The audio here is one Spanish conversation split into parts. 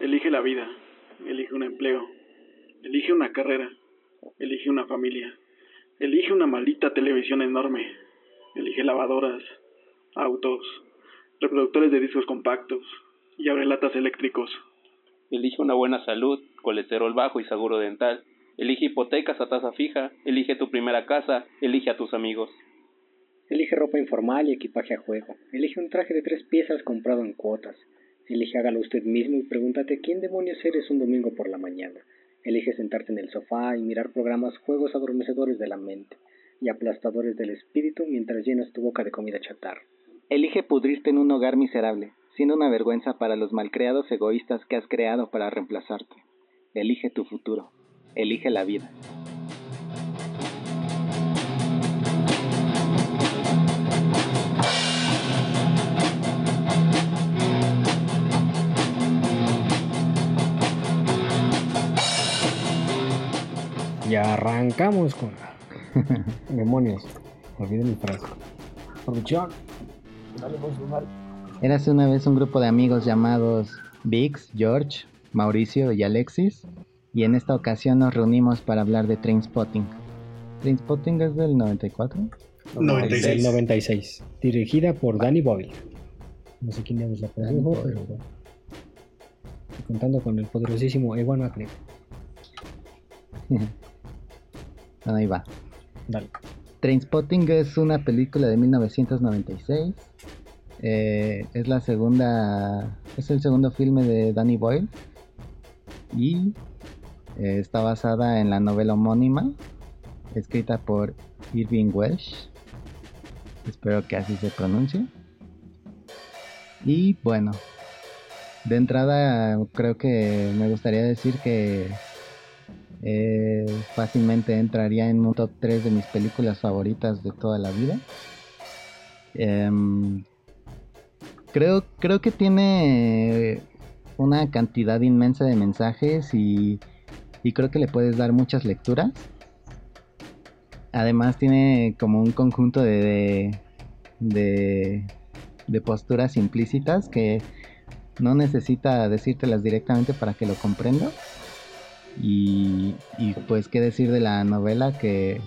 Elige la vida, elige un empleo, elige una carrera, elige una familia, elige una maldita televisión enorme, elige lavadoras, autos, reproductores de discos compactos y abrelatas eléctricos. Elige una buena salud, colesterol bajo y seguro dental. Elige hipotecas a tasa fija, elige tu primera casa, elige a tus amigos. Elige ropa informal y equipaje a juego. Elige un traje de tres piezas comprado en cuotas. Elige hágalo usted mismo y pregúntate quién demonios eres un domingo por la mañana. Elige sentarte en el sofá y mirar programas juegos adormecedores de la mente y aplastadores del espíritu mientras llenas tu boca de comida chatarra. Elige pudrirte en un hogar miserable, siendo una vergüenza para los malcriados egoístas que has creado para reemplazarte. Elige tu futuro. Elige la vida. Y arrancamos con demonios. Olviden mi frasco. Producción. Érase una vez un grupo de amigos llamados Vix, George, Mauricio y Alexis, y en esta ocasión nos reunimos para hablar de Trainspotting. ¿Trainspotting es del 94? Del 96. 96. Dirigida por Danny Boyle. No sé quién es la produjo, pero bueno. Contando con el poderosísimo Ewan McGregor. Bueno, ahí va. Dale. Trainspotting es una película de 1996. Eh, es la segunda. Es el segundo filme de Danny Boyle. Y eh, está basada en la novela homónima. Escrita por Irving Welsh. Espero que así se pronuncie. Y bueno. De entrada creo que me gustaría decir que eh, fácilmente entraría en un top 3 de mis películas favoritas de toda la vida. Em, creo, creo que tiene una cantidad inmensa de mensajes y, y creo que le puedes dar muchas lecturas. Además tiene como un conjunto de, de, posturas implícitas que no necesita decírtelas directamente para que lo comprendas. Y, y pues qué decir de la novela que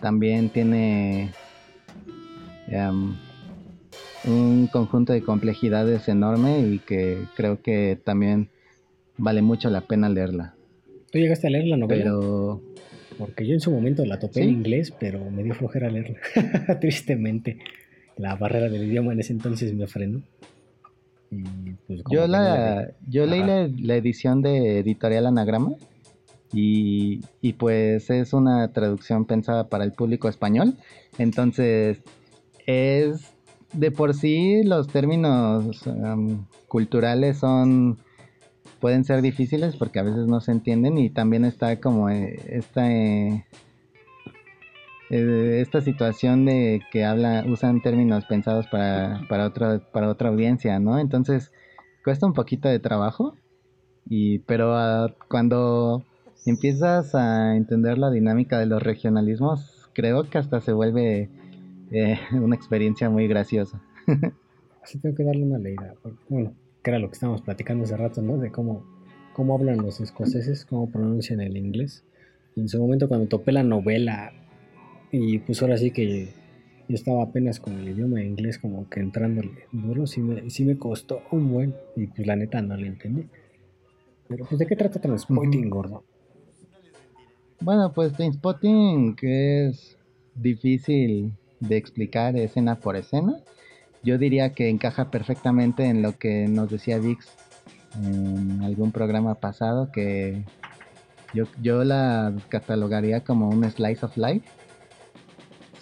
también tiene em, un conjunto de complejidades enorme y que creo que también vale mucho la pena leerla. ¿Tú llegaste a leer la novela? Pero Porque yo en su momento la topé ¿Sí? en inglés, pero me dio flojera leerla. Tristemente. La barrera del idioma en ese entonces me frenó. Yo no la yo leí la, la edición de Editorial Anagrama y, y pues es una traducción pensada para el público español. Entonces es de por sí los términos culturales son pueden ser difíciles porque a veces no se entienden y también está como eh, esta eh, eh, esta situación de que habla usan términos pensados para, para otra para otra audiencia no entonces cuesta un poquito de trabajo y pero ah, cuando empiezas a entender la dinámica de los regionalismos creo que hasta se vuelve eh, una experiencia muy graciosa Así tengo que darle una leída. Bueno, que era lo que estábamos platicando hace rato, ¿no? De cómo, cómo hablan los escoceses, cómo pronuncian el inglés. En su momento cuando topé la novela, y pues ahora sí que yo estaba apenas con el idioma inglés como que entrándole duro, sí me, sí me costó un buen, y pues la neta no le entendí. Pero pues de qué trata Transporting, gordo. Bueno, pues Trainspotting que es difícil de explicar escena por escena. Yo diría que encaja perfectamente en lo que nos decía Vix en algún programa pasado, que yo, yo la catalogaría como un slice of life.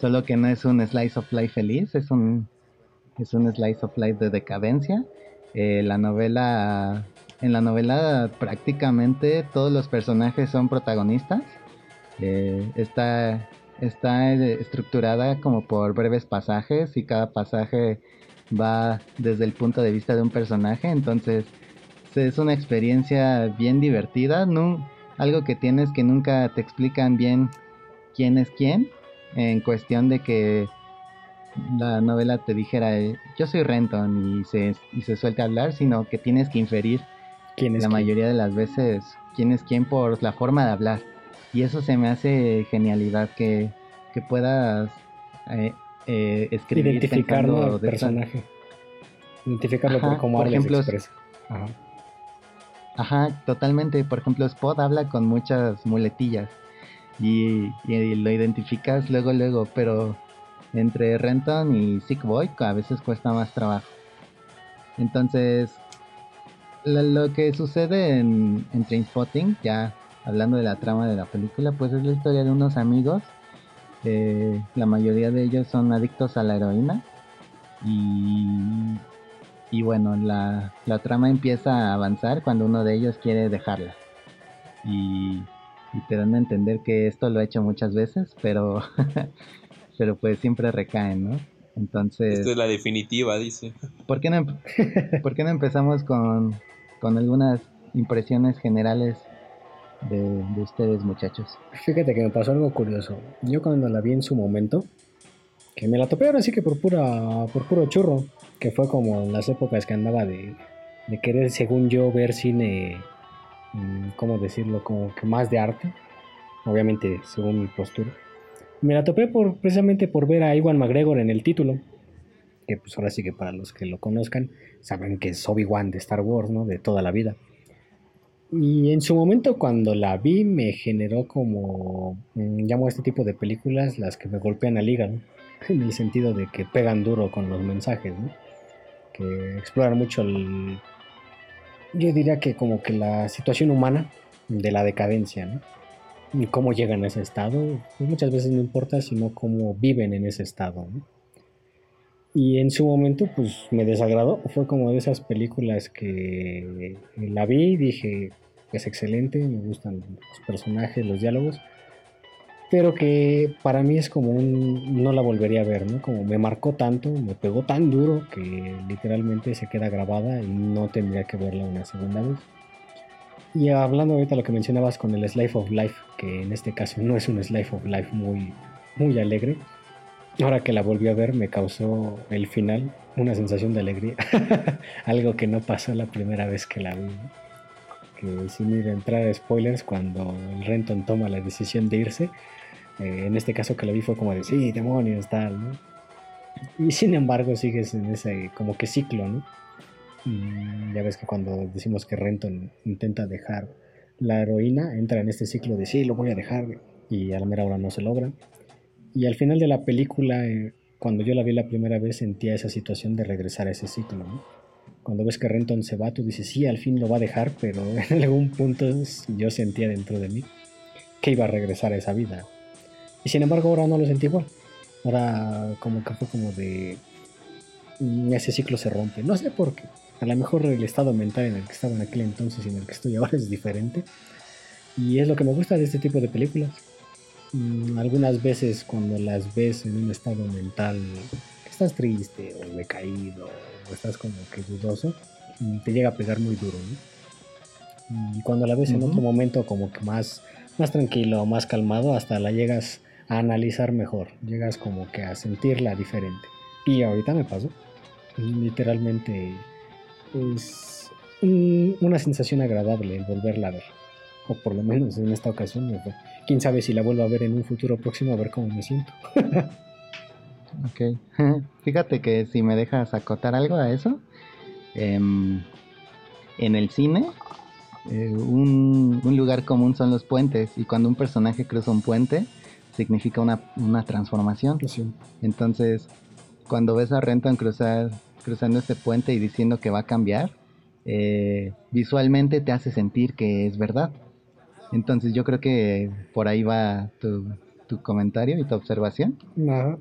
Solo que no es un slice of life feliz, es un, es un slice of life de decadencia. Eh, la novela, en la novela prácticamente todos los personajes son protagonistas. Eh, está, está eh, estructurada como por breves pasajes y cada pasaje va desde el punto de vista de un personaje. Entonces es una experiencia bien divertida. Algo que tienes que nunca te explican bien quién es quién. En cuestión de que la novela te dijera eh, yo soy Renton y se, y se suelta hablar, sino que tienes que inferir ¿Quién es la quién? mayoría de las veces quién es quién por la forma de hablar. Y eso se me hace genialidad que, que puedas eh, eh, escribir Identificar ¿no? pensando al personaje. Identificarlo por Ajá, cómo por habla y se ejemplo, expresa. Ajá. Ajá, totalmente. Por ejemplo, Spot habla con muchas muletillas y, lo identificas luego, luego, pero entre Renton y Sick Boy a veces cuesta más trabajo. Entonces, lo, que sucede en, en Trainspotting, ya hablando de la trama de la película, pues es la historia de unos amigos. la mayoría de ellos son adictos a la heroína y y bueno, la, la trama empieza a avanzar cuando uno de ellos quiere dejarla. Y, y te dan a entender que esto lo ha hecho muchas veces, pero, pero pues siempre recaen, ¿no? Entonces, Esta es la definitiva, dice. ¿por qué no, em- por qué no empezamos con, con algunas impresiones generales de, de ustedes, muchachos? Fíjate que me pasó algo curioso. Yo cuando la vi en su momento, que me la topé ahora sí que por pura, por puro churro, que fue como en las épocas que andaba de, de querer, según yo, ver cine, ¿cómo decirlo? Como que más de arte, obviamente según mi postura. Me la topé por, precisamente por ver a Iwan McGregor en el título, que pues ahora sí que para los que lo conozcan, saben que es Obi-Wan de Star Wars, ¿no? De toda la vida. Y en su momento cuando la vi me generó como, mm, llamo a este tipo de películas las que me golpean al hígado, en el sentido de que pegan duro con los mensajes, ¿no? que exploran mucho el, yo diría que como que la situación humana de la decadencia, ¿no? Y cómo llegan a ese estado, pues muchas veces no importa, sino cómo viven en ese estado, ¿no? Y en su momento, pues me desagradó. Fue como de esas películas que la vi y dije, es excelente, me gustan los personajes, los diálogos, pero que para mí es como un, no la volvería a ver, ¿no? Como me marcó tanto, me pegó tan duro que literalmente se queda grabada y no tendría que verla una segunda vez. Y hablando ahorita lo que mencionabas con el Slice of Life, que en este caso no es un Slice of Life muy, muy alegre, ahora que la volví a ver me causó el final una sensación de alegría, algo que no pasó la primera vez que la vi. ¿no? Que sin ir a entrar a spoilers, cuando el Renton toma la decisión de irse, eh, en este caso que la vi fue como de sí, demonios, tal, ¿no? Y sin embargo sigues en ese como que ciclo, ¿no? Y ya ves que cuando decimos que Renton intenta dejar la heroína, entra en este ciclo de sí, lo voy a dejar, y a la mera hora no se logra. Y al final de la película, eh, cuando yo la vi la primera vez, sentía esa situación de regresar a ese ciclo, ¿no? Cuando ves que Renton se va, tú dices, sí, al fin lo va a dejar, pero en algún punto yo sentía dentro de mí que iba a regresar a esa vida. Y sin embargo ahora no lo sentí igual. Ahora como que fue como de... mm, Ese ciclo se rompe. No sé por qué. A lo mejor el estado mental en el que estaba en aquel entonces y en el que estoy ahora es diferente. Y es lo que me gusta de este tipo de películas. Mm, Algunas veces cuando las ves en un estado mental que estás triste o decaído o estás como que dudoso, mm, te llega a pegar muy duro. ¿no? Y cuando la ves en otro momento como que más, más tranquilo, más calmado, hasta la llegas analizar mejor, llegas como que a sentirla diferente. Y ahorita me pasó. Literalmente es un- una sensación agradable volverla a ver. O por lo menos en esta ocasión. Quién sabe si la vuelvo a ver en un futuro próximo a ver cómo me siento. Ok. Fíjate que si me dejas acotar algo a eso, em, en el cine, eh, un lugar común son los puentes y cuando un personaje cruza un puente, significa una, una transformación. Sí. Entonces, cuando ves a Renton cruzar, cruzando este puente y diciendo que va a cambiar, eh, visualmente te hace sentir que es verdad. Entonces yo creo que por ahí va tu, tu comentario y tu observación Ajá.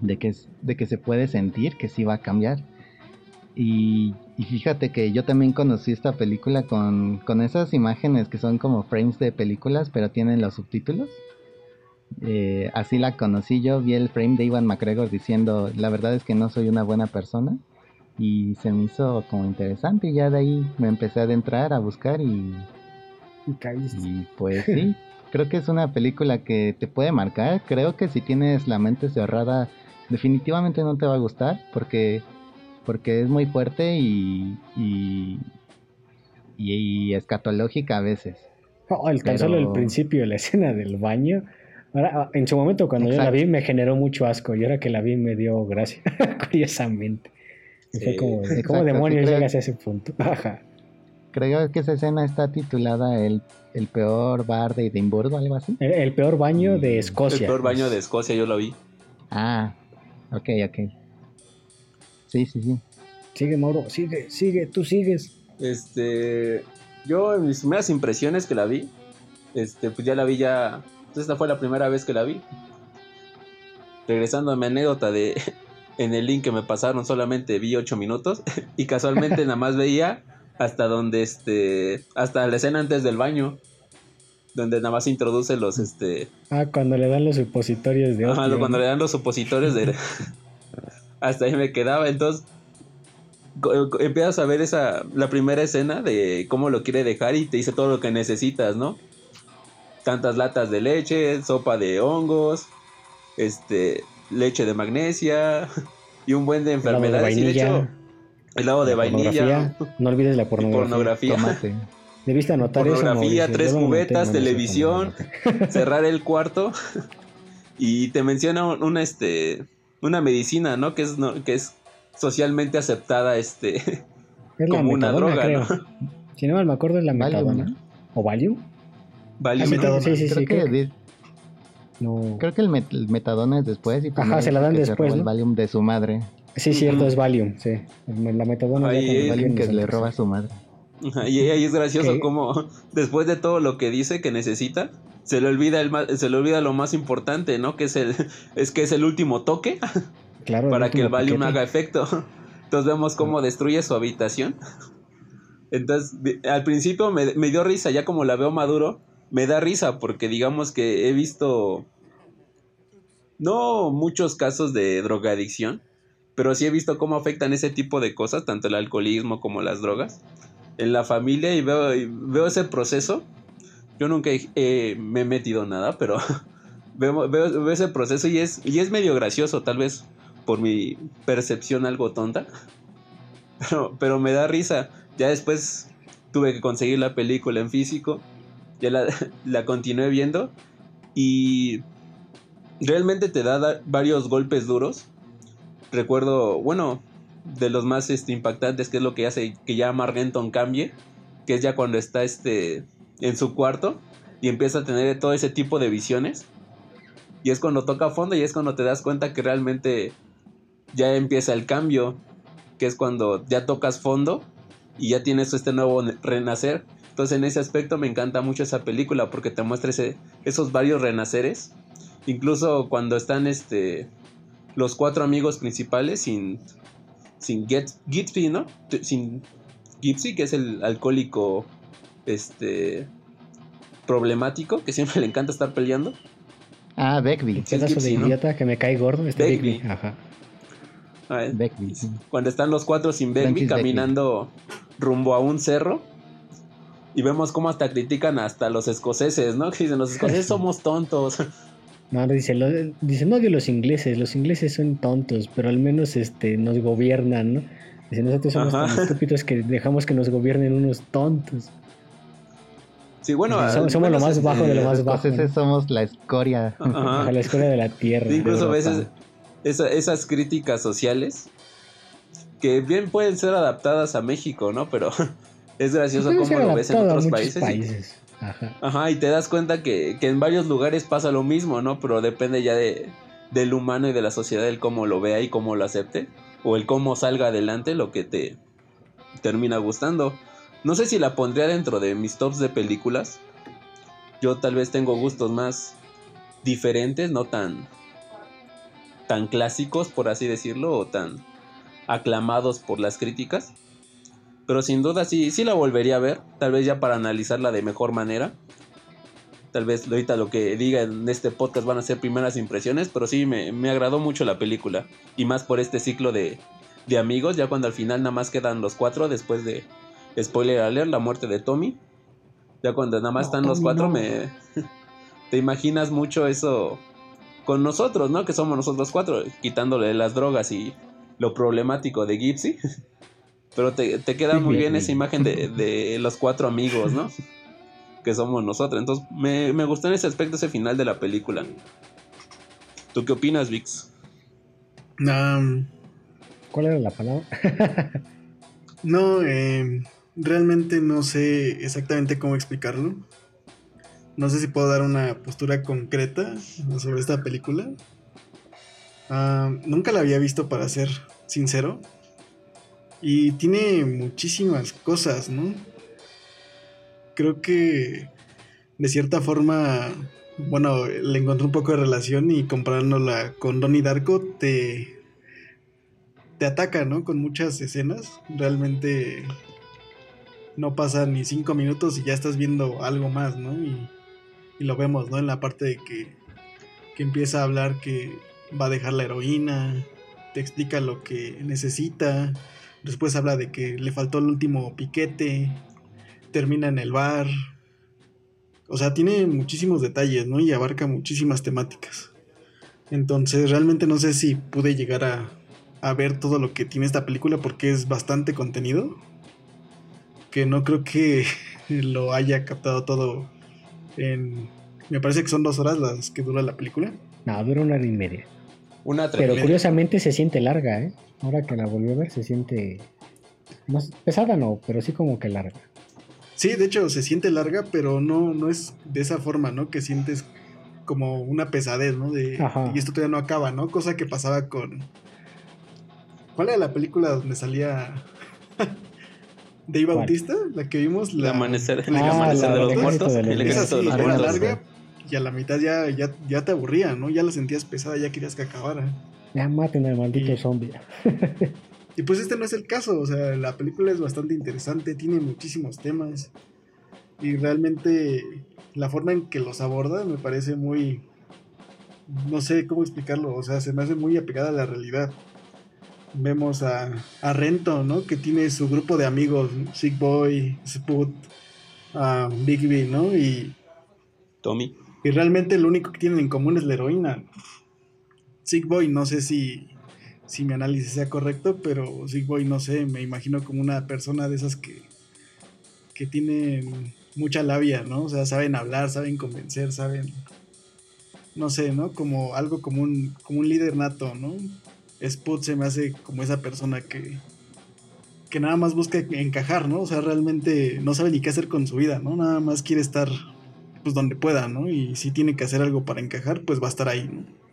de que, de que se puede sentir que sí va a cambiar. Y, y fíjate que yo también conocí esta película con, con esas imágenes que son como frames de películas, pero tienen los subtítulos. Eh, así la conocí yo, vi el frame de Ivan McGregor diciendo, la verdad es que no soy una buena persona. Y se me hizo como interesante y ya de ahí me empecé a adentrar, a buscar y, Y caíste. y pues sí, creo que es una película que te puede marcar. Creo que si tienes la mente cerrada, definitivamente no te va a gustar porque, porque es muy fuerte y, y, y, escatológica a veces. El, tan solo el principio, la escena del baño. Ahora, en su momento, cuando yo la vi, me generó mucho asco. Y ahora que la vi, me dio gracia, curiosamente. fue como, ¿cómo demonios llegas a ese punto? Ajá. Creo que esa escena está titulada El, el peor bar de Edimburgo, algo así. El, peor baño de Escocia. El peor baño de Escocia, yo lo vi. Ah, ok, ok. Sí, sí, sí. Sigue, Mauro, sigue, sigue, tú sigues. Este, yo en mis primeras impresiones que la vi, este, pues ya la vi ya, esta fue la primera vez que la vi. Regresando a mi anécdota de, en el link que me pasaron solamente vi 8 minutos y casualmente nada más veía hasta donde este hasta la escena antes del baño donde nada más introduce los este ah cuando le dan los supositorios de Ajá, cuando le dan los supositorios de hasta ahí me quedaba. Entonces empiezas a ver esa la primera escena de cómo lo quiere dejar y te dice todo lo que necesitas no tantas latas de leche sopa de hongos este leche de magnesia y un buen de enfermedades. Y de hecho helado de vainilla. no olvides la pornografía, pornografía. Debiste anotar pornografía tres cubetas televisión cerrar el cuarto. Y te menciona una este una medicina no que es que es socialmente aceptada este como una droga ¿no? si no mal me acuerdo es la metadona. o Valium Sí sí sí creo que, no. creo que el, metadona es después y Ajá, se la dan después el Valium de su madre. Sí cierto es Valium sí. La metadona es Valium que le roba a su madre. Y ahí es gracioso como después de todo lo que dice que necesita se le olvida el se le olvida lo más importante no que es el es que es el último toque claro, para que el Valium haga efecto. Entonces vemos cómo destruye su habitación. Entonces al principio me, me dio risa ya como la veo maduro me da risa porque digamos que he visto no muchos casos de drogadicción pero sí he visto cómo afectan ese tipo de cosas tanto el alcoholismo como las drogas en la familia y veo, veo ese proceso. Yo nunca me he metido nada, pero veo, veo, ese proceso y es, y es medio gracioso, tal vez por mi percepción algo tonta. Pero, pero me da risa. Ya después tuve que conseguir la película en físico. Ya la, continué viendo. Y realmente te da varios golpes duros. Recuerdo, bueno, de los más este, impactantes, que es lo que hace que ya Margenton cambie, que es ya cuando está este, en su cuarto y empieza a tener todo ese tipo de visiones. Y es cuando toca fondo y es cuando te das cuenta que realmente ya empieza el cambio, que es cuando ya tocas fondo y ya tienes este nuevo renacer. Entonces en ese aspecto me encanta mucho esa película porque te muestra esos varios renaceres. Incluso cuando están este, los cuatro amigos principales sin, sin Gitsby, ¿no? Sin Gipsy, que es el alcohólico este problemático, que siempre le encanta estar peleando. Ah, Beckby. Pedazo de idiota que me cae gordo. Este Beckby. Ajá. Beckby. Cuando están los cuatro sin Beckby caminando rumbo a un cerro. Y vemos cómo hasta critican hasta los escoceses, ¿no? Que dicen, los escoceses somos tontos. No, dice, lo, dice, no odio los ingleses, los ingleses son tontos, pero al menos este nos gobiernan, ¿no? Dice, nosotros somos tan estúpidos que dejamos que nos gobiernen unos tontos. Sí, bueno, somos, lo más bajo de lo más bajo. Entonces somos la escoria. la escoria de la tierra. incluso a veces esas críticas sociales que bien pueden ser adaptadas a México, ¿no? Pero es gracioso cómo lo ves en otros países. Ajá. y te das cuenta que, en varios lugares pasa lo mismo, ¿no? Pero depende ya de, del humano y de la sociedad, el cómo lo vea y cómo lo acepte, o el cómo salga adelante lo que te termina gustando. No sé si la pondría dentro de mis tops de películas. Yo tal vez tengo gustos más diferentes, no tan tan clásicos, por así decirlo, o tan aclamados por las críticas. Pero sin duda sí, sí la volvería a ver. Tal vez ya para analizarla de mejor manera. Tal vez ahorita lo que diga en este podcast van a ser primeras impresiones. Pero sí, me, agradó mucho la película. Y más por este ciclo de, de amigos. Ya cuando al final nada más quedan los cuatro. Después de, spoiler alert, la muerte de Tommy. Ya cuando nada más están los cuatro, me... te imaginas mucho eso con nosotros, ¿no? Que somos nosotros cuatro, quitándole las drogas y lo problemático de Gypsy. Pero te, queda muy bien esa imagen de, los cuatro amigos, ¿no? que somos nosotros. Entonces, me, me gustó en ese aspecto ese final de la película. ¿Tú qué opinas, Vix? ¿Cuál era la palabra? no, eh, realmente no sé exactamente cómo explicarlo. No sé si puedo dar una postura concreta sobre esta película. Nunca la había visto para ser sincero. Y tiene muchísimas cosas, ¿no? Creo que de cierta forma, bueno, le encontré un poco de relación y comparándola con Donnie Darko te, te ataca, ¿no? Con muchas escenas. Realmente no pasa ni cinco minutos y ya estás viendo algo más, ¿no? Y, y lo vemos, ¿no? En la parte de que, que empieza a hablar que va a dejar la heroína, te explica lo que necesita, después habla de que le faltó el último piquete, termina en el bar. O sea, tiene muchísimos detalles, ¿no? Y abarca muchísimas temáticas. Entonces, realmente no sé si pude llegar a, a ver todo lo que tiene esta película porque es bastante contenido. Que no creo que lo haya captado todo en... Me parece que son dos horas las que dura la película. No, dura una hora y media. Una Pero curiosamente se siente larga, ¿eh? Ahora que la volvió a ver se siente... Más pesada no, pero sí como que larga. Sí, de hecho se siente larga, pero no, no es de esa forma, ¿no? Que sientes como una pesadez, ¿no? De, y esto todavía no acaba, ¿no? Cosa que pasaba con... ¿Cuál era la película donde salía Dave Bautista? La que vimos. La... El amanecer, el amanecer de los muertos. El ejército de los muertos. larga y a la mitad ya, ya, ya te aburría, ¿no? Ya la sentías pesada, ya querías que acabara. Ya maten al maldito zombie. y pues este no es el caso, o sea, la película es bastante interesante, tiene muchísimos temas. Y realmente la forma en que los aborda me parece muy... No sé cómo explicarlo, o sea, se me hace muy apegada a la realidad. Vemos a, a Rento, ¿no? Que tiene su grupo de amigos, Sick Boy, Sput, a Bigby, ¿no? Y... Tommy. Y realmente lo único que tienen en común es la heroína. Sick Boy, no sé si, si mi análisis sea correcto, pero Sick Boy, no sé, me imagino como una persona de esas que, que tienen mucha labia, ¿no? O sea, saben hablar, saben convencer, saben, no sé, ¿no? Como algo como un, como un líder nato, ¿no? Sput se me hace como esa persona que, que nada más busca encajar, ¿no? O sea, realmente no sabe ni qué hacer con su vida, ¿no? Nada más quiere estar pues donde pueda, ¿no? Y si tiene que hacer algo para encajar, pues va a estar ahí, ¿no?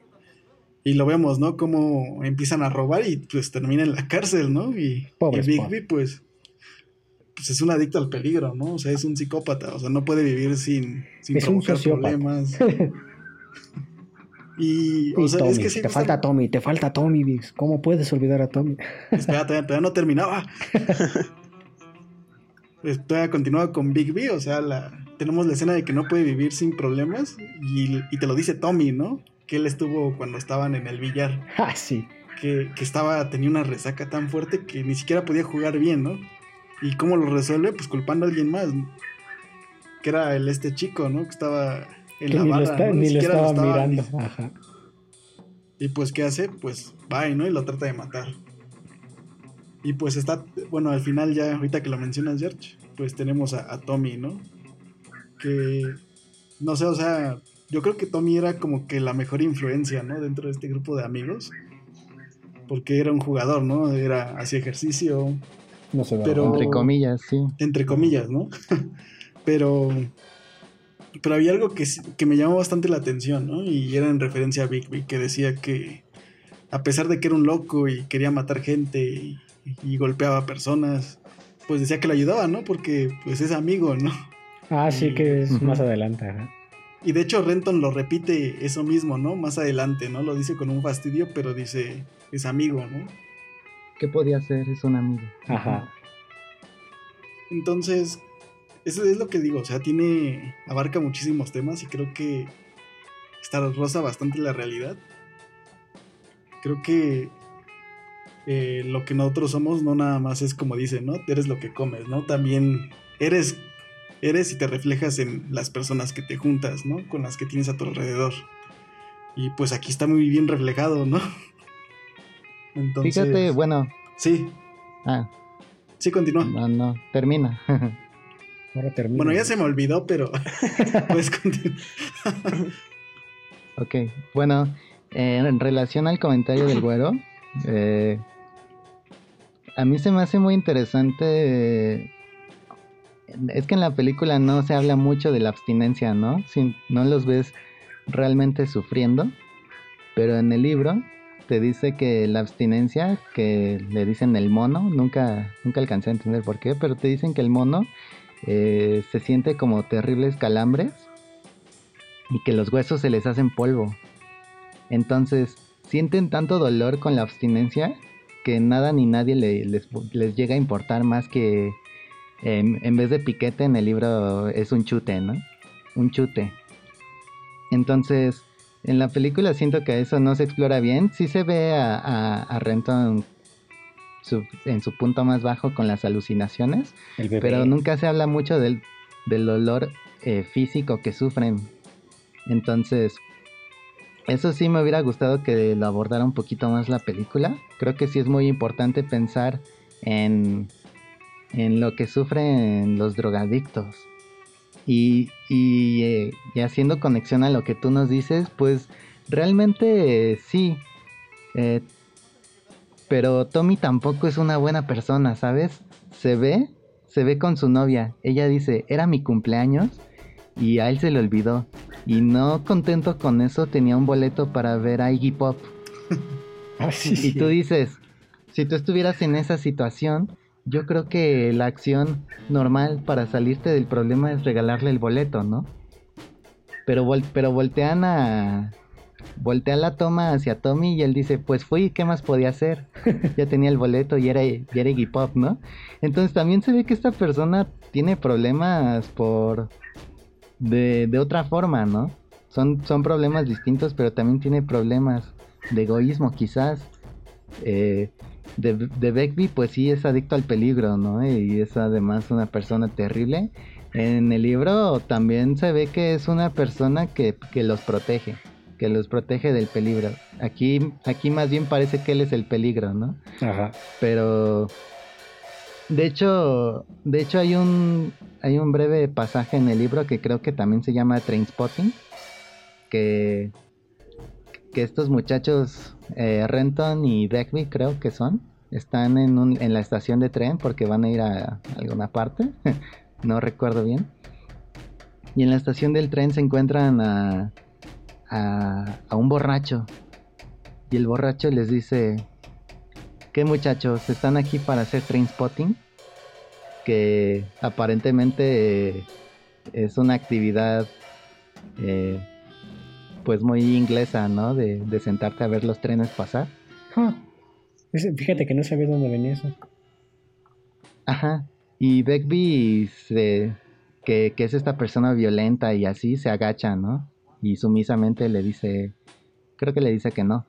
Y lo vemos, ¿no? Cómo empiezan a robar y pues termina en la cárcel, ¿no? Y, Bigby, pues, pues es un adicto al peligro, ¿no? O sea, es un psicópata, o sea, no puede vivir sin, sin provocar problemas. y, o sea, es que sí, te falta Tommy, te falta Tommy, Vix. ¿Cómo puedes olvidar a Tommy? Espera, todavía, no terminaba. Pues, todavía continuaba con Bigby, o sea, la, tenemos la escena de que no puede vivir sin problemas y, te lo dice Tommy, ¿no? Que él estuvo cuando estaban en el billar. Ah, sí. Que, estaba, tenía una resaca tan fuerte que ni siquiera podía jugar bien, ¿no? ¿Y cómo lo resuelve? Pues culpando a alguien más. Que era el este chico, ¿no? Que estaba en la barra. Ni, lo estaba, mirando. Ajá. Y pues, ¿qué hace? Pues va, ¿no? Y lo trata de matar. Y pues está, bueno, al final ya, ahorita que lo mencionas, George, pues tenemos a, a Tommy, ¿no? que, no sé, o sea, yo creo que Tommy era como que la mejor influencia, ¿no? Dentro de este grupo de amigos. Porque era un jugador, ¿no? Era, hacía ejercicio. No sé, pero, entre comillas, sí. Entre comillas, ¿no? pero, pero había algo que, que, me llamó bastante la atención, ¿no? Y era en referencia a Bigby, que decía que a pesar de que era un loco y quería matar gente y, y golpeaba personas, pues decía que le ayudaba, ¿no? Porque pues es amigo, ¿no? Ah, sí, que es más adelante. Y de hecho Renton lo repite eso mismo, ¿no? Más adelante, ¿no? Lo dice con un fastidio, pero dice, es amigo, ¿no? ¿Qué podía ser? Es un amigo. Ajá. Entonces, eso es lo que digo, o sea, tiene, abarca muchísimos temas y creo que está rosa bastante la realidad. Creo que eh, lo que nosotros somos no nada más es como dicen, ¿no? Eres lo que comes, ¿no? También eres eres y te reflejas en las personas que te juntas, ¿no? Con las que tienes a tu alrededor. Y pues aquí está muy bien reflejado, ¿no? Entonces, Fíjate, bueno. Sí. Ah, Sí, continúa. No, no, termina. Ahora termina. Bueno, ya se me olvidó, pero puedes continuar. ok, bueno, eh, en relación al comentario del güero, eh, a mí se me hace muy interesante. Es que en la película no se habla mucho de la abstinencia, ¿no? No los ves realmente sufriendo, pero en el libro te dice que la abstinencia, que le dicen el mono, nunca, nunca alcancé a entender por qué, pero te dicen que el mono eh, se siente como terribles calambres y que los huesos se les hacen polvo. Entonces, sienten tanto dolor con la abstinencia que nada ni nadie les, llega a importar más que en vez de piquete en el libro es un chute, ¿no? Un chute. Entonces, en la película siento que eso no se explora bien. Sí se ve a, a, Renton en su punto más bajo con las alucinaciones, pero nunca se habla mucho del, dolor eh, físico que sufren. Entonces, eso sí me hubiera gustado que lo abordara un poquito más la película. Creo que sí es muy importante pensar en, en lo que sufren los drogadictos. Y, eh, y, haciendo conexión a lo que tú nos dices, pues realmente sí. Eh, pero Tommy tampoco es una buena persona, ¿sabes? Se ve, se ve con su novia. Ella dice, era mi cumpleaños y a él se le olvidó. Y no contento con eso, tenía un boleto para ver a Iggy Pop. Ah, y tú dices, si tú estuvieras en esa situación, yo creo que la acción normal para salirte del problema es regalarle el boleto, ¿no? Pero, pero voltean a... Voltea la toma hacia Tommy y él dice, pues fui, ¿qué más podía hacer? ya tenía el boleto y era, y era Iggy Pop, ¿no? Entonces también se ve que esta persona tiene problemas por... De, de otra forma, ¿no? Son, son problemas distintos, pero también tiene problemas de egoísmo, quizás. Eh, de, de Beckby, pues sí es adicto al peligro, ¿no? Y es además una persona terrible. En el libro también se ve que es una persona que, los protege, que los protege del peligro. Aquí, aquí más bien parece que él es el peligro, ¿no? Ajá. Pero de hecho, de hecho hay un hay un breve pasaje en el libro que creo que también se llama Trainspotting, que que estos muchachos, eh, Renton y Beckby creo que son, están en, en la estación de tren porque van a ir a, alguna parte, no recuerdo bien. Y en la estación del tren se encuentran a, a, un borracho. Y el borracho les dice, ¿qué muchachos? ¿Están aquí para hacer train spotting? Que aparentemente es una actividad eh, pues muy inglesa, ¿no? De, sentarte a ver los trenes pasar. Fíjate que no sabía dónde venía eso. Ajá. Y Beckby, que, es esta persona violenta y así, se agacha, ¿no? Y sumisamente le dice, creo que le dice que no.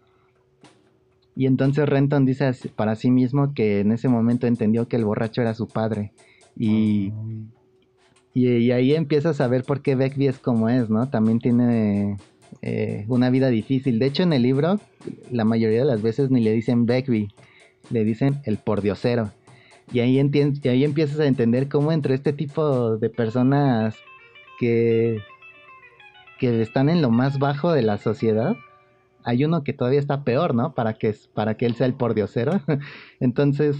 Y entonces Renton dice para sí mismo que en ese momento entendió que el borracho era su padre. Y, y, y, ahí empieza a saber por qué Beckby es como es, ¿no? También tiene eh, una vida difícil. De hecho, en el libro, la mayoría de las veces ni le dicen Beckby, le dicen el pordiosero. Y ahí, y ahí empiezas a entender cómo entre este tipo de personas que, que están en lo más bajo de la sociedad, hay uno que todavía está peor, ¿no? Para que, para que él sea el pordiosero. Entonces,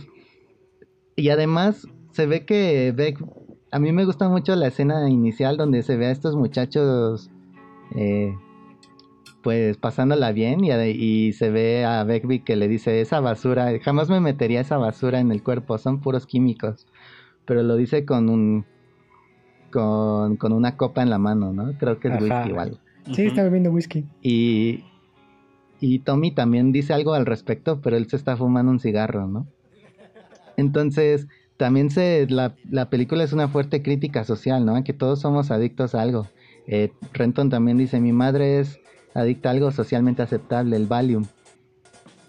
y además se ve que Beck, a mí me gusta mucho la escena inicial donde se ve a estos muchachos eh, pues pasándola bien y, se ve a Beckby que le dice esa basura, jamás me metería esa basura en el cuerpo, son puros químicos, pero lo dice con un con, una copa en la mano, ¿no? Creo que es whisky igual. Sí, está bebiendo whisky. Y, y Tommy también dice algo al respecto, pero él se está fumando un cigarro, ¿no? Entonces, también se, la, la película es una fuerte crítica social, ¿no? Que todos somos adictos a algo. Eh, Renton también dice, mi madre es adicta a algo socialmente aceptable, el Valium.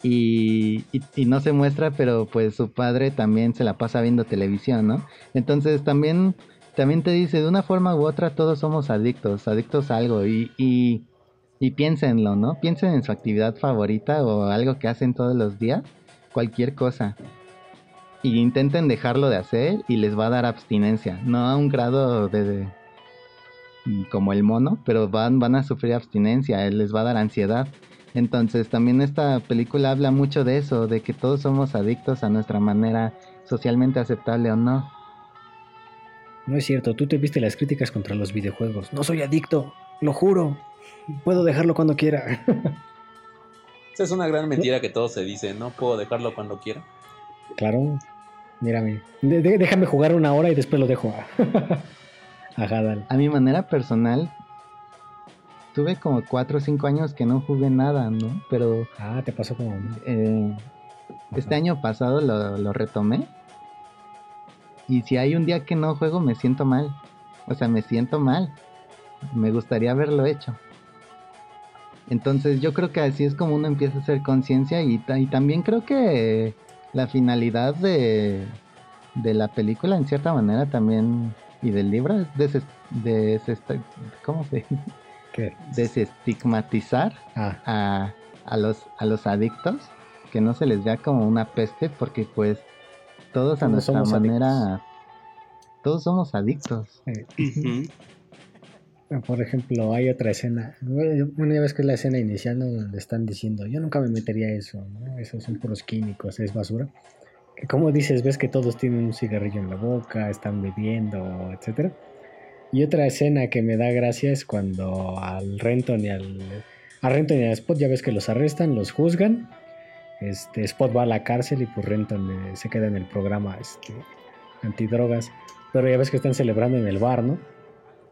Y, no se muestra, pero pues su padre también se la pasa viendo televisión, ¿no? Entonces también, también te dice, de una forma u otra todos somos adictos, adictos a algo y, y, y piénsenlo, ¿no? Piensen en su actividad favorita o algo que hacen todos los días, cualquier cosa. y intenten dejarlo de hacer y les va a dar abstinencia. No a un grado de, como el mono, pero van, van a sufrir abstinencia, les va a dar ansiedad. Entonces también esta película habla mucho de eso, de que todos somos adictos a nuestra manera socialmente aceptable o no. No es cierto, tú te viste las críticas contra los videojuegos. No soy adicto, lo juro. Puedo dejarlo cuando quiera. Esa es una gran mentira que todos se dicen, ¿no? Puedo dejarlo cuando quiera. Claro, mírame. déjame jugar una hora y después lo dejo. Ajá, dale. A mi manera personal, tuve como 4 o 5 años que no jugué nada, ¿no? Pero... Ah, te pasó como... Eh, este año pasado lo, lo retomé. Y si hay un día que no juego, me siento mal. O sea, me siento mal. Me gustaría haberlo hecho. Entonces yo creo que así es como uno empieza a hacer conciencia y, y, también creo que la finalidad de, de, la película en cierta manera también y del libro es des, des, ¿cómo se ¿Qué? desestigmatizar ah. a, a, los, a los adictos, que no se les vea como una peste porque pues todos a nuestra manera, todos somos adictos. Por ejemplo, hay otra escena, bueno, ya ves que es la escena inicial donde están diciendo, yo nunca me metería eso, ¿no? Esos son puros químicos, es basura. Como dices, ves que todos tienen un cigarrillo en la boca, están bebiendo, etcétera. Y otra escena que me da gracia es cuando al Renton y al, a Renton y al Spot ya ves que los arrestan, los juzgan. Este Spot va a la cárcel y pues Renton eh, se queda en el programa este, antidrogas. Pero ya ves que están celebrando en el bar, ¿no?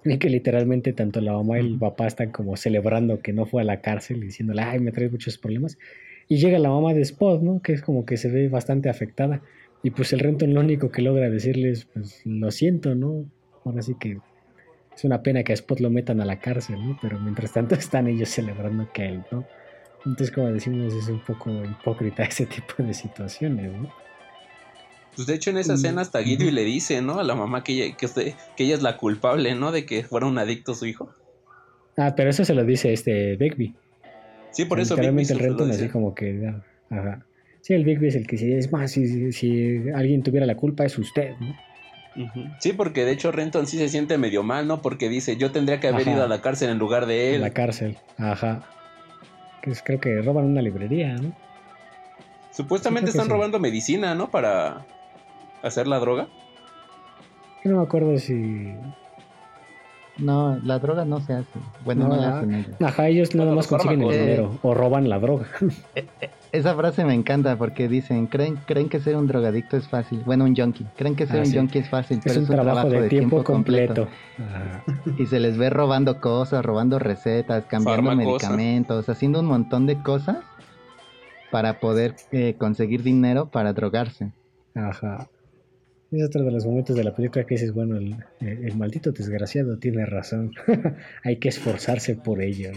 Y que literalmente tanto la mamá y el papá están como celebrando que no fue a la cárcel y diciéndole, ay, me traes muchos problemas. Y llega la mamá de Spot, ¿no? Que es como que se ve bastante afectada. Y pues el Renton lo único que logra decirles, pues lo siento, ¿no? Ahora sí que es una pena que a Spot lo metan a la cárcel, ¿no? Pero mientras tanto están ellos celebrando que él, ¿no? Entonces, como decimos, es un poco hipócrita ese tipo de situaciones, ¿no? Pues de hecho en esa mm, escena hasta Guido le dice, ¿no? A la mamá que ella, que, que ella es la culpable, ¿no? De que fuera un adicto su hijo. Ah, pero eso se lo dice este Bigby. Sí, por eso Realmente el Renton así como que... Ajá. Sí, el Bigby es el que dice, es más, si, si, alguien tuviera la culpa es usted, ¿no? Sí, porque de hecho Renton sí se siente medio mal, ¿no? Porque dice, yo tendría que haber ido a la cárcel en lugar de él. A la cárcel, ajá. Que es, creo que roban una librería, ¿no? Supuestamente están robando medicina, ¿no? Para, hacer la droga? no me acuerdo si. No, la droga no se hace. Bueno, no, la hacen ellos. Ajá, ellos nada más consiguen el dinero o roban la droga. Eh, eh, esa frase me encanta porque dicen, creen, creen que ser un drogadicto es fácil. Bueno, un junkie. Creen que ser ah, un junkie es fácil, pero es un, trabajo, de, tiempo, completo. Y se les ve robando cosas, robando recetas, cambiando medicamentos, haciendo un montón de cosas para poder eh, conseguir dinero para drogarse. Ajá. Es otro de los momentos de la película que dices, bueno, el, maldito desgraciado tiene razón. Hay que esforzarse por ello,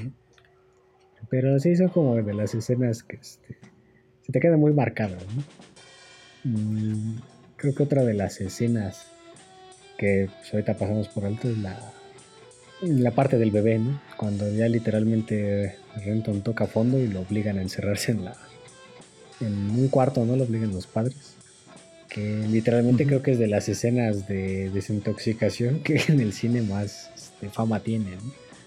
Pero sí son como de las escenas que este, se te quedan muy marcadas, mm, creo que otra de las escenas que pues, ahorita pasamos por alto es la, la parte del bebé, ¿no? Cuando ya literalmente Renton toca fondo y lo obligan a encerrarse en la en un cuarto, ¿no? Lo obligan los padres que literalmente creo que es de las escenas de desintoxicación que en el cine más este, fama tiene.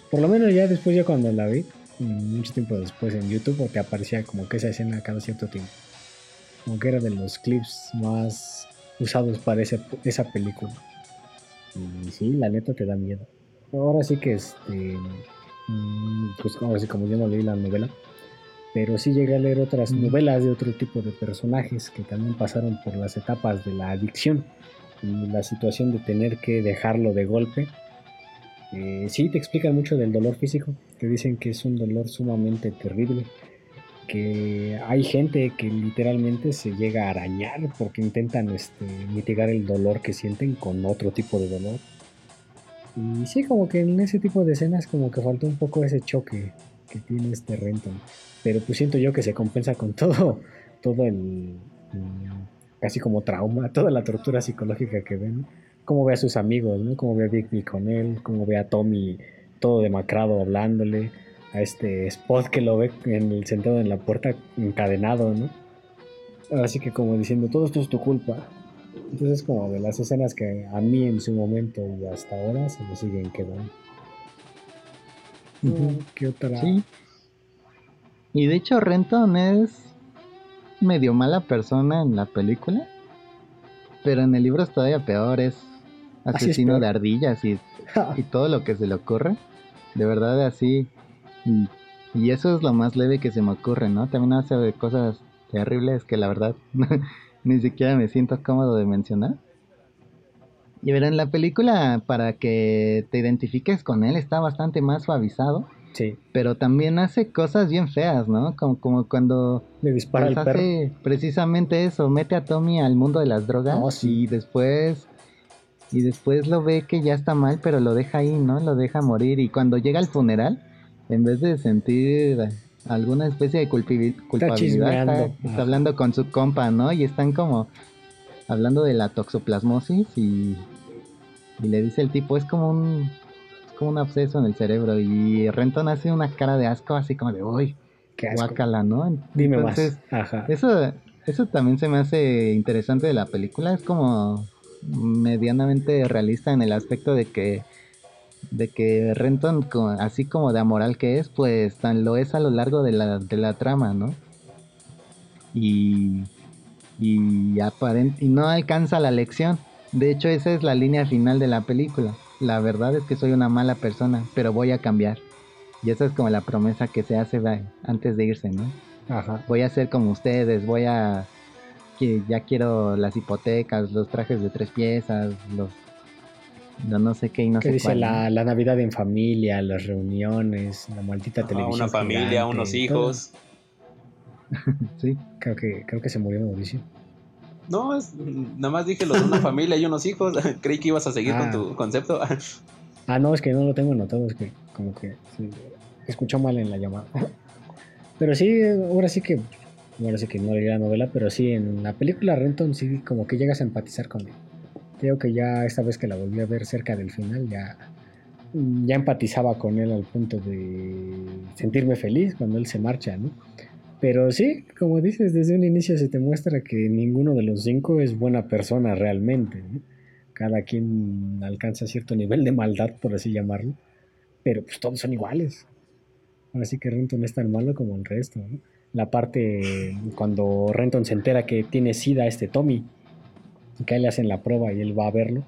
Por lo menos ya después, ya cuando la vi, mucho tiempo después en YouTube, porque aparecía como que esa escena cada cierto tiempo. Como que era de los clips más usados para esa película. Y sí, la neta te da miedo. Ahora sí que este. Mm, pues ahora sí, como yo no leí la novela, pero sí llegué a leer otras novelas de otro tipo de personajes que también pasaron por las etapas de la adicción y la situación de tener que dejarlo de golpe. Eh, sí, te explican mucho del dolor físico, te dicen que es un dolor sumamente terrible, que hay gente que literalmente se llega a arañar porque intentan este, mitigar el dolor que sienten con otro tipo de dolor. Y sí, como que en ese tipo de escenas como que faltó un poco ese choque que tiene este Renton pero pues siento yo que se compensa con todo, todo el, mm, casi como trauma, toda la tortura psicológica que ven, como ve a sus amigos, ¿no? Como ve a Bigby con él, como ve a Tommy todo demacrado hablándole, a este Spot que lo ve en el, sentado en la puerta encadenado, ¿no? ahora sí que como diciendo, todo esto es tu culpa. Entonces como de las escenas que a mí en su momento y hasta ahora se me siguen quedando. Ujú. ¿Qué otra? Sí. Y de hecho Renton es medio mala persona en la película. Pero en el libro es todavía peor, es asesino de ardillas y, y todo lo que se le ocurre. De verdad así. Y eso es lo más leve que se me ocurre, ¿no? También hace cosas terribles que la verdad ni siquiera me siento cómodo de mencionar. Y ver, en la película, para que te identifiques con él, está bastante más suavizado. Sí, Pero también hace cosas bien feas, ¿no? Como, como cuando le dispara pues, el perro. hace precisamente eso, mete a Tommy al mundo de las drogas Oh, sí. y después y después lo ve que ya está mal, pero lo deja ahí, ¿no? Lo deja morir y cuando llega al funeral, en vez de sentir alguna especie de culpabilidad, está, está Ajá. hablando con su compa, ¿no? Y están como hablando de la toxoplasmosis y, y le dice el tipo, es como un es como un absceso en el cerebro y Renton hace una cara de asco así como de, uy, guácala, ¿no? Dime Entonces, más. Ajá. eso, eso también se me hace interesante de la película. Es como medianamente realista en el aspecto de que de que Renton, así como de amoral que es, pues tan lo es a lo largo de la, de la trama, ¿no? Y, y, aparent- y no alcanza la lección. De hecho, esa es la línea final de la película. La verdad es que soy una mala persona, pero voy a cambiar. Y esa es como la promesa que se hace antes de irse, ¿no? Ajá. voy a ser como ustedes, voy a que ya quiero las hipotecas, los trajes de tres piezas, los no, no sé qué y no Que sé dice cuál, la, ¿no? la Navidad en familia, las reuniones, la maldita Ah, televisión. una familia, gigante, unos hijos. Sí, Creo que, creo que se murió Mauricio. No, es- nada más dije los de una familia y unos hijos. Creí que ibas a seguir Ah. con tu concepto. Ah, no, es que no lo tengo anotado, es que como que sí, escuchó mal en la llamada. Pero sí, ahora sí que, ahora sí que no leí la novela, pero sí, en la película Renton sí como que llegas a empatizar con él. Creo que ya esta vez que la volví a ver cerca del final, ya, ya empatizaba con él al punto de sentirme feliz cuando él se marcha, ¿no? Pero sí, como dices, desde un inicio se te muestra que ninguno de los cinco es buena persona realmente. Cada quien alcanza cierto nivel de maldad, por así llamarlo, pero pues todos son iguales. Ahora sí que Renton es tan malo como el resto. La parte cuando Renton se entera que tiene sida este Tommy, que a él le hacen la prueba y él va a verlo,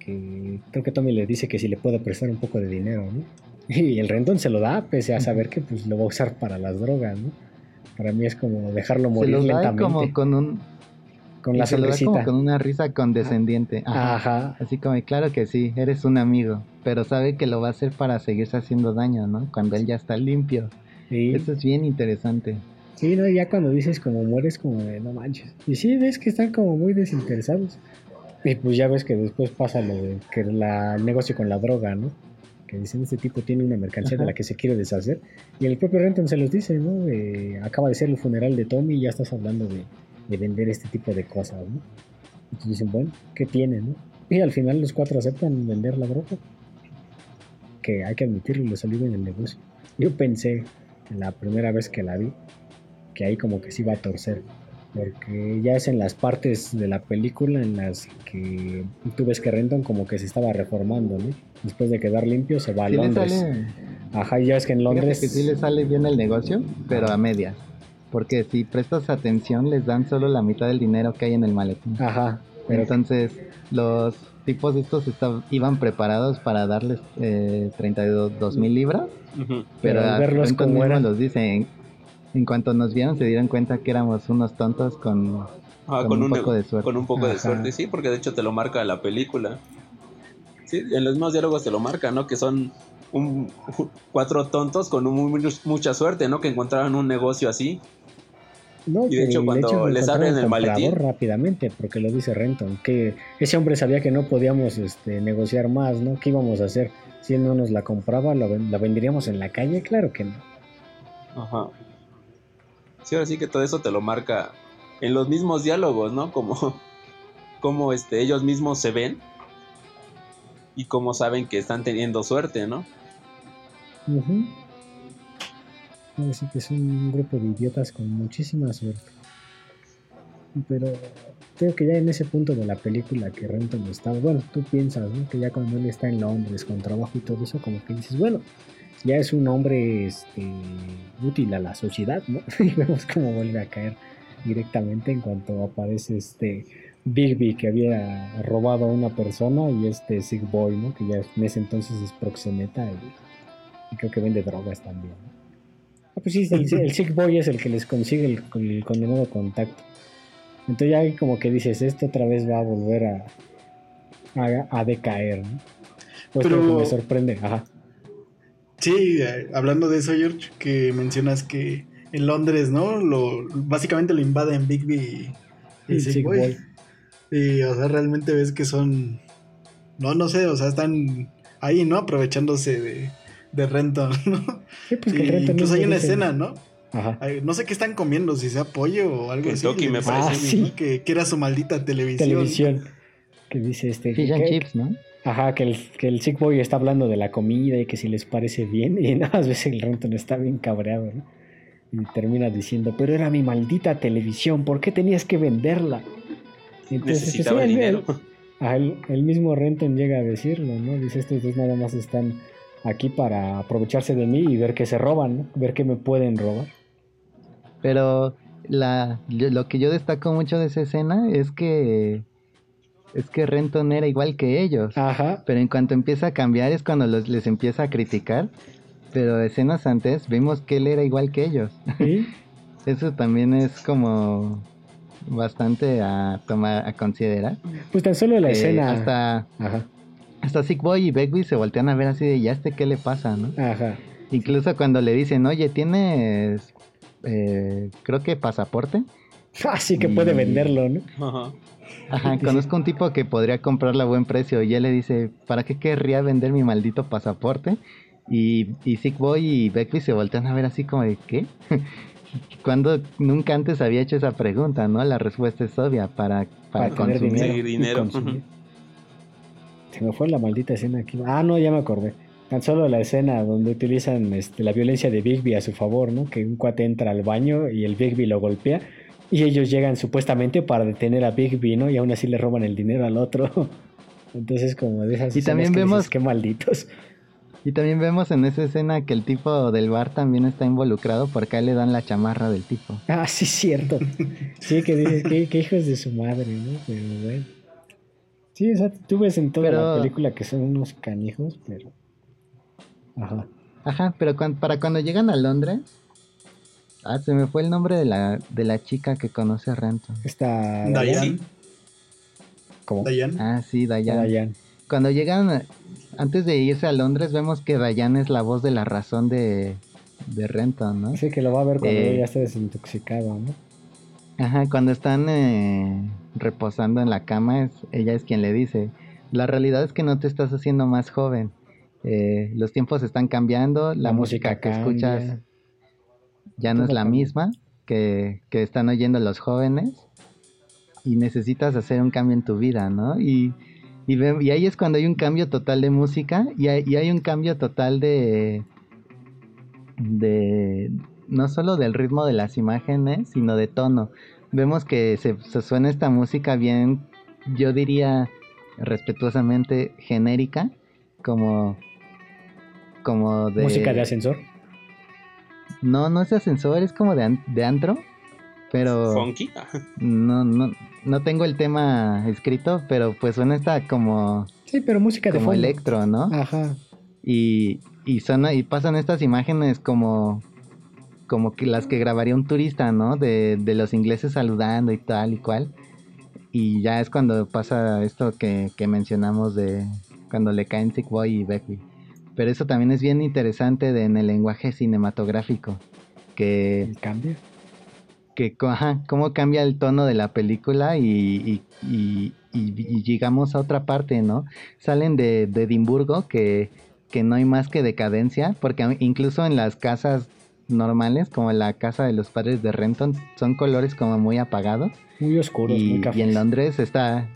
que creo que Tommy le dice que si le puede prestar un poco de dinero, ¿no? Y el Renton se lo da, pese a saber que pues lo va a usar para las drogas, ¿no? Para mí es como dejarlo morir da lentamente como con un con la se lo da como con una risa condescendiente. Ajá. Ajá. Así como, claro que sí, eres un amigo, pero sabe que lo va a hacer para seguirse haciendo daño, ¿no? Cuando él ya está limpio. Sí. Eso es bien interesante. Sí, no, ya cuando dices como mueres, como de no manches. Y sí, ves que están como muy desinteresados. Y pues ya ves que después pasa lo de que la, el negocio con la droga, ¿no? Que dicen, este tipo tiene una mercancía de la que se quiere deshacer. Y el propio Renton se los dice, ¿no? Eh, acaba de ser el funeral de Tommy y ya estás hablando de, de vender este tipo de cosas, ¿no? Entonces dicen, bueno, ¿qué tiene, no? Y al final los cuatro aceptan vender la droga. Que hay que admitirlo, le salió bien el negocio. Yo pensé, en la primera vez que la vi, que ahí como que se iba a torcer. Porque ya es en las partes de la película en las que tú ves que Renton como que se estaba reformando, ¿no? Después de quedar limpio se va a Sí le Londres. sale, Ajá, ya ves que en fíjate Londres... que sí le sale bien el negocio, pero a medias. Porque si prestas atención, les dan solo la mitad del dinero que hay en el maletín. Ajá, pero Entonces, los tipos estos iban preparados para darles eh, 32 mil libras, Ujú. pero, Pero al a verlos como eran. los dice, en, cuanto nos vieron se dieron cuenta que éramos unos tontos con... Ah, Con un poco de suerte. Con un poco de suerte, sí, porque de hecho te lo marca la película. Sí, en los mismos diálogos te lo marca, ¿no? Que son un, cuatro tontos con un- muy- mucha suerte, ¿no? Que encontraron un negocio así. No, Y de hecho, cuando les encontraron abren el maletín- rápidamente, porque lo dice Renton, que ese hombre sabía que no podíamos este, negociar más, ¿no? ¿Qué íbamos a hacer? Si él no nos la compraba, ¿la, ven- la venderíamos en la calle? Claro que no. Ajá. Sí, ahora sí que todo eso te lo marca en los mismos diálogos, ¿no? Como, como este, ellos mismos se ven y como saben que están teniendo suerte, ¿no? Ujú. Ahora sí que es un grupo de idiotas con muchísima suerte. Pero creo que ya en ese punto de la película que Renton estaba, bueno, tú piensas, ¿no? Que ya cuando él está en Londres con trabajo y todo eso, como que dices, bueno, ya es un hombre este, útil a la sociedad, ¿no? y vemos cómo vuelve a caer directamente en cuanto aparece este Bigby que había robado a una persona y este Sick Boy, ¿no? Que ya en ese entonces es proxeneta y, creo que vende drogas también. Ah, pues sí, el, el Sick Boy es el que les consigue el, el condenado contacto. Entonces ya como que dices, esto otra vez va a volver a, a, decaer, ¿no? Pues Pero... me sorprende, ajá. Sí, eh, hablando de eso, George, que mencionas que en Londres, ¿no? Lo, básicamente lo invaden Bigby y, y Boy. Y, o sea, realmente ves que son. No, no sé, o sea, están ahí, ¿no? Aprovechándose de, de Renton, ¿no? Sí, pues que Renton incluso hay una escena, ¿no? Ajá. no sé qué están comiendo, si sea pollo o algo así. me parece. Ah, sí. que, que, era su maldita televisión. Televisión. Que dice este. Fish and chips, ¿no? Ajá, que el, que el Sick Boy está hablando de la comida y que si les parece bien. Y nada más ves el Renton está bien cabreado, ¿no? Y termina diciendo, pero era mi maldita televisión, ¿por qué tenías que venderla? Entonces, Necesitaba el, dinero. El, mismo Renton llega a decirlo, ¿no? Dice, estos dos nada más están aquí para aprovecharse de mí y ver que se roban, ¿no? Ver que me pueden robar. Pero la, lo que yo destaco mucho de esa escena es que es que Renton era igual que ellos. Ajá. Pero en cuanto empieza a cambiar es cuando los, les empieza a criticar pero escenas antes vimos que él era igual que ellos. Eso también es como bastante a tomar a considerar. Pues tan solo la escena hasta Ajá. hasta Sick Boy y Begbie se voltean a ver así de ya este qué le pasa, ¿no? Ajá. Incluso cuando le dicen, "Oye, tienes eh, creo que pasaporte." Así ah, que puede venderlo, ¿no? Ajá. Ajá, conozco un tipo que podría comprarla a buen precio y él le dice, ¿para qué querría vender mi maldito pasaporte? Y, y Sick Boy y Beckley se voltean a ver así como de ¿qué? Cuando nunca antes había hecho esa pregunta, ¿no? La respuesta es obvia, para, para, consumir dinero. Se me fue la maldita escena aquí. Ah, no, ya me acordé. Tan solo la escena donde utilizan este, la violencia de Bigby a su favor, ¿no? Que un cuate entra al baño y el Bigby lo golpea y ellos llegan supuestamente para detener a Bigby, ¿no? Y aún así le roban el dinero al otro. Entonces, como de esas Y también vemos que malditos. Y también vemos en esa escena que el tipo del bar también está involucrado porque a él le dan la chamarra del tipo. Ah, sí, cierto. Sí, que dices, que, hijos de su madre, ¿no? Pero bueno. Sí, o sea, tú ves en toda la película que son unos canijos, pero... Ajá. Ajá, pero para cuando llegan a Londres... Ah, se me fue el nombre de la, de la chica que conoce a Renton. Está... Diane. ¿Cómo? Diane. Ah, sí, Diane. Diane. Cuando llegan antes de irse a Londres vemos que Dayan es la voz de la razón de, de Renton, ¿no? Sí, que lo va a ver cuando eh, ya esté desintoxicado, ¿no? Ajá, cuando están eh, reposando en la cama, es, ella es quien le dice, la realidad es que no te estás haciendo más joven, eh, los tiempos están cambiando, la, música, que escuchas ya no es la misma que, que están oyendo los jóvenes y necesitas hacer un cambio en tu vida, ¿no? Y y, y ahí es cuando hay un cambio total de música y hay, hay un cambio total de, de, no solo del ritmo de las imágenes, sino de tono. Vemos que se, suena esta música bien, yo diría respetuosamente genérica, como, como de... ¿Música de ascensor? No, no es ascensor, es como de, de antro, pero... ¿Funky? No, no, no tengo el tema escrito, pero pues suena esta como... Sí, pero música de como electro, ¿no? Ajá. Y, y, son, y pasan estas imágenes como como que las que grabaría un turista, ¿no? De, de los ingleses saludando y tal y cual. Y ya es cuando pasa esto que, que mencionamos de cuando le caen Sick Boy y Becky. Pero eso también es bien interesante de, en el lenguaje cinematográfico. Que... Que ajá, cómo cambia el tono de la película y, y, llegamos a otra parte, ¿no? Salen de, de Edimburgo que, que, no hay más que decadencia, porque incluso en las casas normales, como la casa de los padres de Renton, son colores como muy apagados. Muy oscuros, y, muy cafés. Y en Londres está,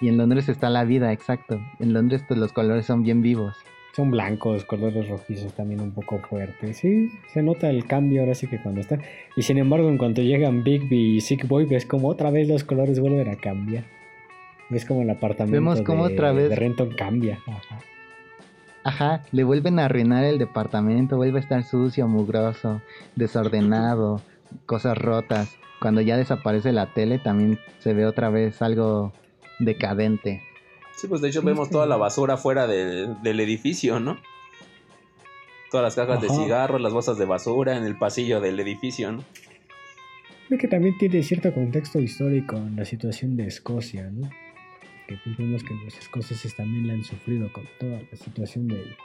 y en Londres está la vida, exacto. En Londres pues, los colores son bien vivos. Son blancos, colores rojizos también un poco fuertes. Sí, se nota el cambio ahora sí que cuando están. Y sin embargo, en cuanto llegan Bigby y Sick Boy, ves como otra vez los colores vuelven a cambiar. Ves como el apartamento Vemos como de, otra vez- de Renton cambia. Ajá. Ajá, le vuelven a arruinar el departamento, vuelve a estar sucio, mugroso, desordenado, cosas rotas. Cuando ya desaparece la tele también se ve otra vez algo decadente. Sí, pues de hecho vemos toda la basura fuera del- del edificio, ¿no? Todas las cajas de cigarros, las bolsas de basura en el pasillo del edificio, ¿no? Creo que también tiene cierto contexto histórico en la situación de Escocia, ¿no? Que vemos que los escoceses también la han sufrido con toda la situación del,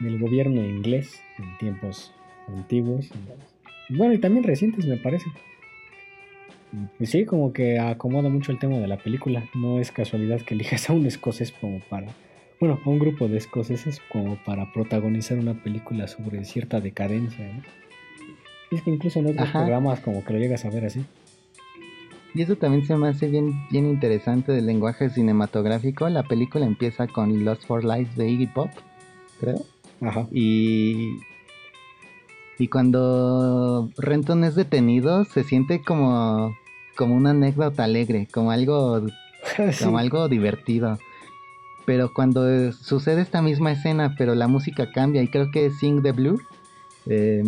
del gobierno inglés en tiempos antiguos. Bueno, y también recientes, me parece. Sí, como que acomoda mucho el tema de la película. No es casualidad que elijas a un escocés como para. Bueno, a un grupo de escoceses como para protagonizar una película sobre cierta decadencia, ¿no? Es que incluso en otros Ajá. programas como que lo llegas a ver así. Y eso también se me hace bien, bien interesante del lenguaje cinematográfico. La película empieza con Lost for Life de Iggy Pop, creo. Ajá. Y, y cuando Renton es detenido, se siente como, como una anécdota alegre, como algo, Sí. como algo divertido. Pero cuando eh, sucede esta misma escena, pero la música cambia, y creo que es Sing the Blue, eh,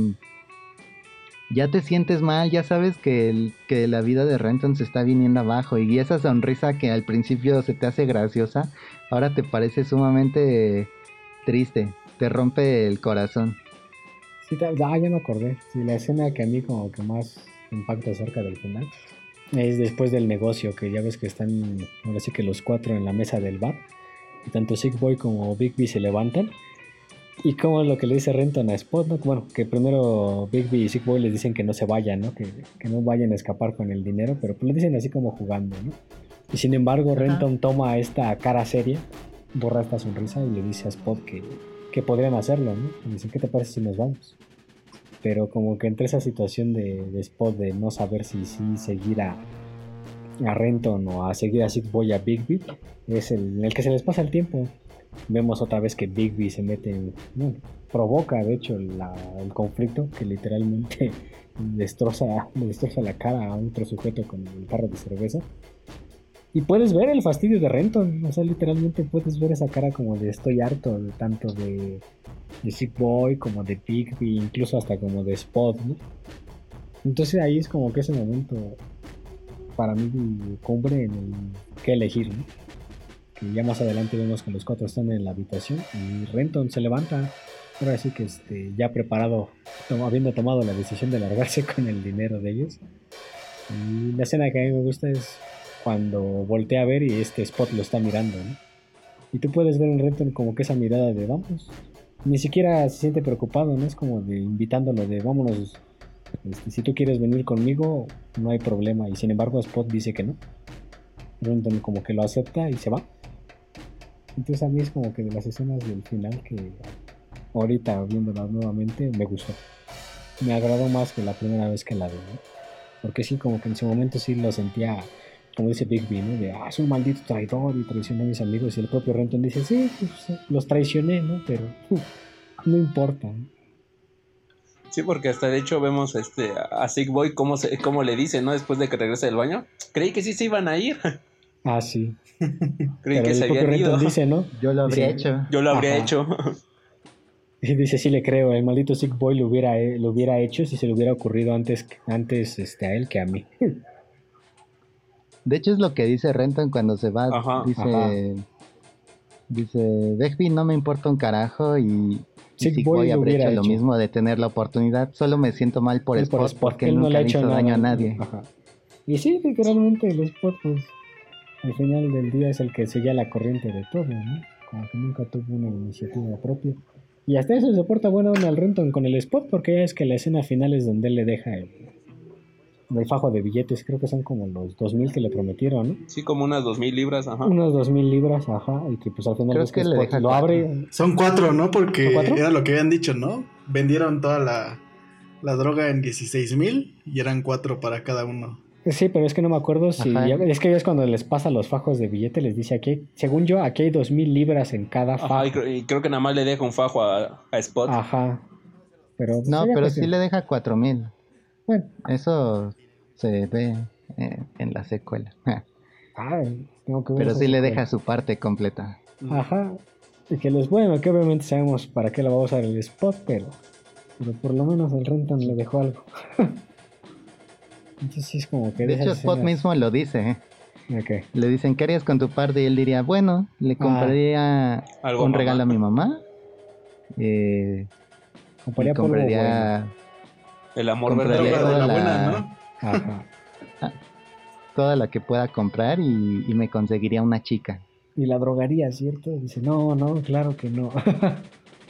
ya te sientes mal, ya sabes que, el- que la vida de Renton se está viniendo abajo, y esa sonrisa que al principio se te hace graciosa, ahora te parece sumamente triste, te rompe el corazón. Sí, ah, ya me acordé. Sí, la escena que a mí como que más impacta acerca del final es después del negocio, que ya ves que están, ahora sí que los cuatro en la mesa del bar, y tanto Sick Boy como Bigby se levantan, y como es lo que le dice Renton a Spot, ¿no? Bueno, que primero Bigby y Sick Boy les dicen que no se vayan, ¿no? Que, que no vayan a escapar con el dinero, pero pues lo dicen así como jugando, ¿no? Y sin embargo, Renton toma esta cara seria, borra esta sonrisa y le dice a Spot que, que podrían hacerlo, ¿no? Y dice, ¿qué te parece si nos vamos? Pero como que entre esa situación de, de Spot de no saber si sí seguir a, a Renton o a seguir a Sick Boy a Bigby, es el, en el que se les pasa el tiempo. Vemos otra vez que Bigby se mete, en- provoca de hecho la- el conflicto que literalmente destroza, destroza la cara a otro sujeto con el tarro de cerveza. Y puedes ver el fastidio de Renton, o sea, literalmente puedes ver esa cara como de estoy harto, de tanto de, Sick Boy como de Bigby, incluso hasta como de Spot, ¿no? Entonces ahí es como que ese momento para mí cumbre en el que elegir, ¿no? Que ya más adelante vemos que los cuatro están en la habitación y Renton se levanta, ahora sí que este, ya preparado, habiendo tomado la decisión de largarse con el dinero de ellos. Y la escena que a mí me gusta es cuando voltea a ver y este Spot lo está mirando, ¿no? Y tú puedes ver en Renton como que esa mirada de vamos. Ni siquiera se siente preocupado, ¿no? Es como de invitándolo de vámonos. este, si tú quieres venir conmigo, no hay problema. Y sin embargo, Spot dice que no. Renton como que lo acepta y se va. Entonces a mí es como que de las escenas del final que ahorita viéndolas nuevamente me gustó. Me agradó más que la primera vez que la vi, ¿no? Porque sí, como que en su momento sí lo sentía, como dice Bigby, ¿no? De, ah, es un maldito traidor y traicionó a mis amigos. Y el propio Renton dice, sí, pues, los traicioné, ¿no? Pero uf, no importa. ¿no? Sí, porque hasta de hecho vemos este a Sick Boy cómo, se, cómo le dice, ¿no? Después de que regresa del baño. Creí que sí se iban a ir. Ah, sí. Creí Pero que el se propio habían Renton ido. dice, ¿no? Yo lo habría Dice- hecho. Yo lo habría Ajá. hecho. Y dice, sí le creo, el maldito Sick Boy lo hubiera, eh, lo hubiera hecho si se le hubiera ocurrido antes, antes este, a él que a mí. De hecho es lo que dice Renton cuando se va. Ajá, dice, ajá. dice, Begbie no me importa un carajo y Sick Sick Boy Boy lo habría hubiera hecho, lo hecho. mismo de tener la oportunidad. Solo me siento mal por Él Spot, por Spot, porque él él no nunca le ha le hecho hizo nada. daño a nadie. Ajá. Y sí, literalmente el Spot, pues, al final del día es el que seguía la corriente de todo, ¿no? Como que nunca tuvo una iniciativa propia. Y hasta eso se porta buena onda al Renton con el Spot, porque ya es que la escena final es donde él le deja el, el fajo de billetes, creo que son como los 2000 que le prometieron, ¿no? Sí, como unas dos mil libras, ajá. Unas 2000 libras, ajá, y que pues al final que le deja lo cuatro. abre. Son cuatro, ¿no? Porque era lo que habían dicho, ¿no? Vendieron toda la, la droga en 16 mil y eran cuatro para cada uno. Sí, pero es que no me acuerdo si. Es que es cuando les pasa los fajos de billete, les dice aquí, según yo, aquí hay dos mil libras en cada fajo. y, creo, que nada más le deja un fajo a, Spot. Ajá. Pero, pues, no, pero sí le deja cuatro mil. Bueno. Eso se ve eh, en la secuela. ah, tengo que ver Pero sí le deja su parte completa. Ajá. Y que los bueno, que obviamente sabemos para qué lo va a usar el Spot, pero, pero por lo menos el Renton le dejó algo. como que de hecho, Spot mismo lo dice. ¿eh? Le dicen, ¿qué harías con tu parte? Y él diría, bueno, le ah. compraría un regalo a mi mamá. Eh, compraría, el amor verdadero de la, buena, ¿no? Ah, toda la que pueda comprar y, me conseguiría una chica. Y la drogaría, ¿cierto? Dice, no, no, claro que no.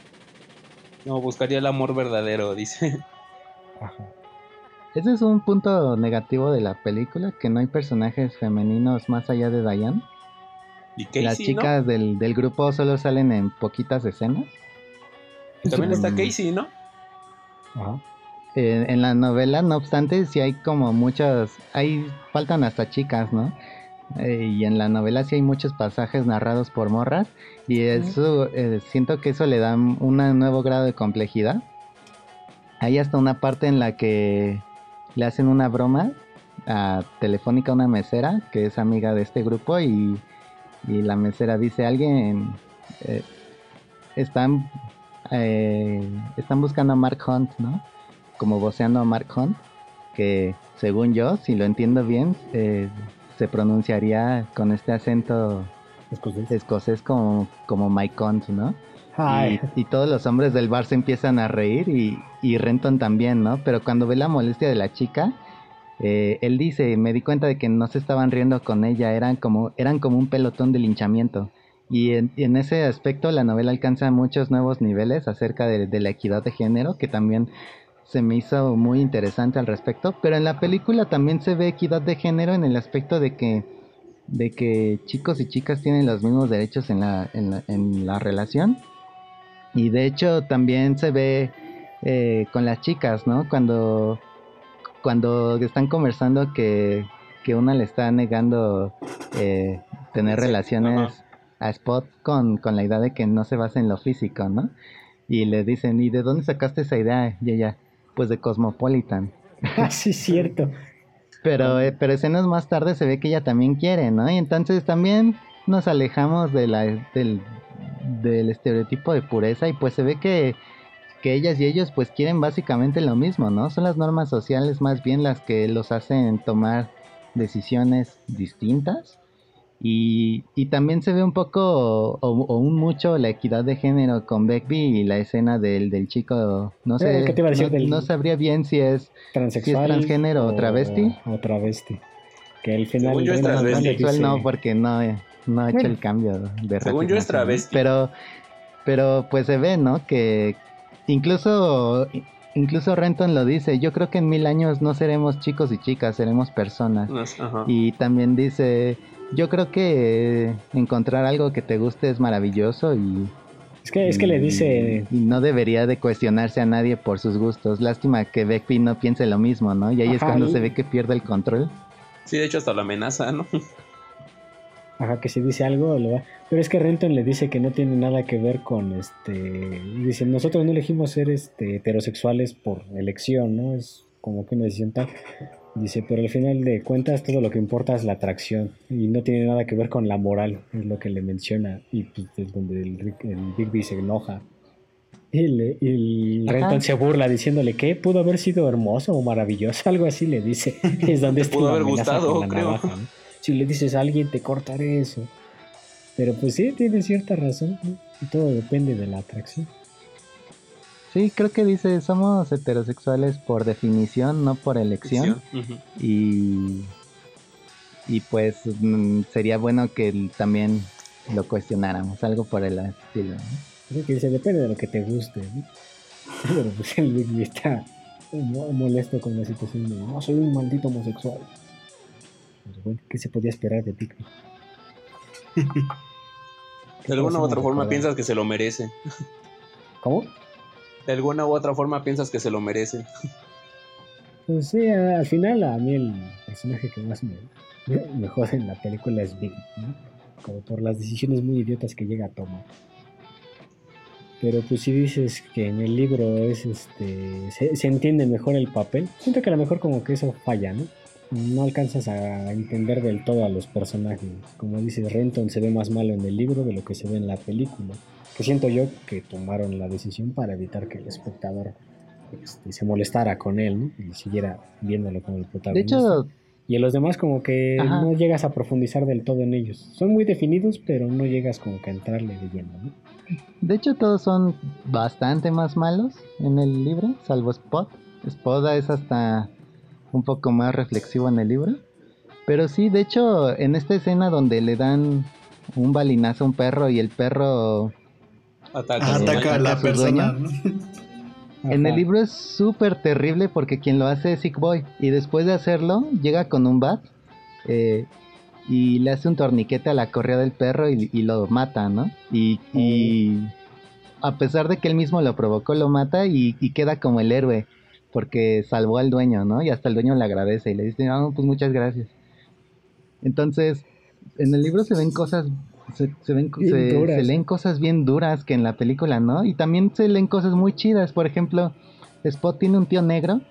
no, buscaría el amor verdadero, dice. Ajá. Ese es un punto negativo de la película, que no hay personajes femeninos más allá de Diane. ¿Y Las chicas del, grupo solo salen en poquitas escenas. también está Casey, ¿no? En la novela, no obstante, sí hay como muchas, hay, faltan hasta chicas, ¿no? Eh, y en la novela sí hay muchos pasajes narrados por morras y eso, eh, siento que eso le da un nuevo grado de complejidad. Hay hasta una parte en la que le hacen una broma a Telefónica, una mesera que es amiga de este grupo y, la mesera dice, alguien eh, están, están buscando a Mark Hunt, ¿no? Como voceando a Mark Hunt, que según yo, si lo entiendo bien, eh, se pronunciaría con este acento escocés, como, como Mike Hunt, ¿no? Y, todos los hombres del bar se empiezan a reír y, Renton también, ¿no? Pero cuando ve la molestia de la chica, eh, él dice, me di cuenta de que no se estaban riendo con ella, eran como, eran como un pelotón de linchamiento. Y en, ese aspecto la novela alcanza muchos nuevos niveles acerca de, de la equidad de género, que también se me hizo muy interesante al respecto. Pero en la película también se ve equidad de género en el aspecto de que de que chicos y chicas tienen los mismos derechos en la, en la, en la relación y de hecho también se ve eh, con las chicas, ¿no? Cuando, cuando están conversando que, una le está negando eh, tener relaciones a Spot con, la idea de que no se basa en lo físico, ¿no? Y le dicen, ¿y de dónde sacaste esa idea? Y ella, pues de Cosmopolitan. Ah, sí, cierto. pero, eh, pero escenas más tarde se ve que ella también quiere, ¿no? Y entonces también nos alejamos de la, del, del estereotipo de pureza y pues se ve que, ellas y ellos pues quieren básicamente lo mismo, ¿no? Son las normas sociales más bien las que los hacen tomar decisiones distintas y, también se ve un poco o, un mucho la equidad de género con Beckby y la escena del, del chico, no sé, no, sabría bien si es, transexual transgénero o, travesti. O travesti. Que al final... no, porque no... Eh, no ha hecho el cambio de Según yo es travesti. Pero, pero pues se ve, ¿no? Que incluso, incluso Renton lo dice, yo creo que en mil años no seremos chicos y chicas, seremos personas. Y también dice, yo creo que encontrar algo que te guste es maravilloso y... Es que, es que le dice... Y no debería de cuestionarse a nadie por sus gustos. Lástima que Beckby no piense lo mismo, ¿no? Y ahí es cuando se ve que pierde el control. Sí, de hecho hasta la amenaza, ¿no? Ajá, que si dice algo lo va. Pero es que Renton le dice que no tiene nada que ver con este. Dice, nosotros no elegimos ser este, heterosexuales por elección, ¿no? Es como que una decisión tal. Dice, pero al final de cuentas todo lo que importa es la atracción y no tiene nada que ver con la moral, es lo que le menciona. Y pues es donde el, Big se enoja. Y, el Renton se burla diciéndole que pudo haber sido hermoso o maravilloso, algo así le dice. Es donde pudo haber gustado, creo si le dices a alguien te cortaré eso. Pero pues sí, tiene cierta razón. Y todo depende de la atracción. Sí, creo que dice, somos heterosexuales por definición, no por elección. Y y pues mm, sería bueno que también lo cuestionáramos, algo por el estilo. ¿no? que dice, depende de lo que te guste. Pero pues el está molesto con la situación de, no, soy un maldito homosexual. Pues, bueno, ¿qué se podía esperar de ti? de alguna u otra forma piensas que se lo merece. ¿Cómo? De alguna u otra forma piensas que se lo merece. Pues sí, al final a mí el personaje que más me, me jode en la película es Big, ¿no? Como por las decisiones muy idiotas que llega a tomar. Pero pues si dices que en el libro es este se, se, entiende mejor el papel, siento que a lo mejor como que eso falla, ¿no? No alcanzas a entender del todo a los personajes. Como dices, Renton se ve más malo en el libro de lo que se ve en la película. Que siento yo que tomaron la decisión para evitar que el espectador este, se molestara con él, ¿no? Y siguiera viéndolo como el protagonista. De hecho, y en los demás como que Ajá. no llegas a profundizar del todo en ellos. Son muy definidos, pero no llegas como que a entrarle de lleno, ¿no? de hecho todos son bastante más malos en el libro, salvo Spot. Spot es hasta un poco más reflexivo en el libro. Pero sí, de hecho, en esta escena donde le dan un balinazo a un perro y el perro Ataca, Ataca a la persona. En el libro es súper terrible porque quien lo hace es Sick Boy. Y después de hacerlo, llega con un bat eh, y le hace un torniquete a la correa del perro y, y lo mata, ¿no? Y, y a pesar de que él mismo lo provocó, lo mata y, y queda como el héroe porque salvó al dueño, ¿no? Y hasta el dueño le agradece y le dice, no, pues muchas gracias. Entonces, en el libro se ven cosas, se, se ven, se, se leen cosas bien duras que en la película, ¿no? Y también se leen cosas muy chidas. Por ejemplo, Spot tiene un tío negro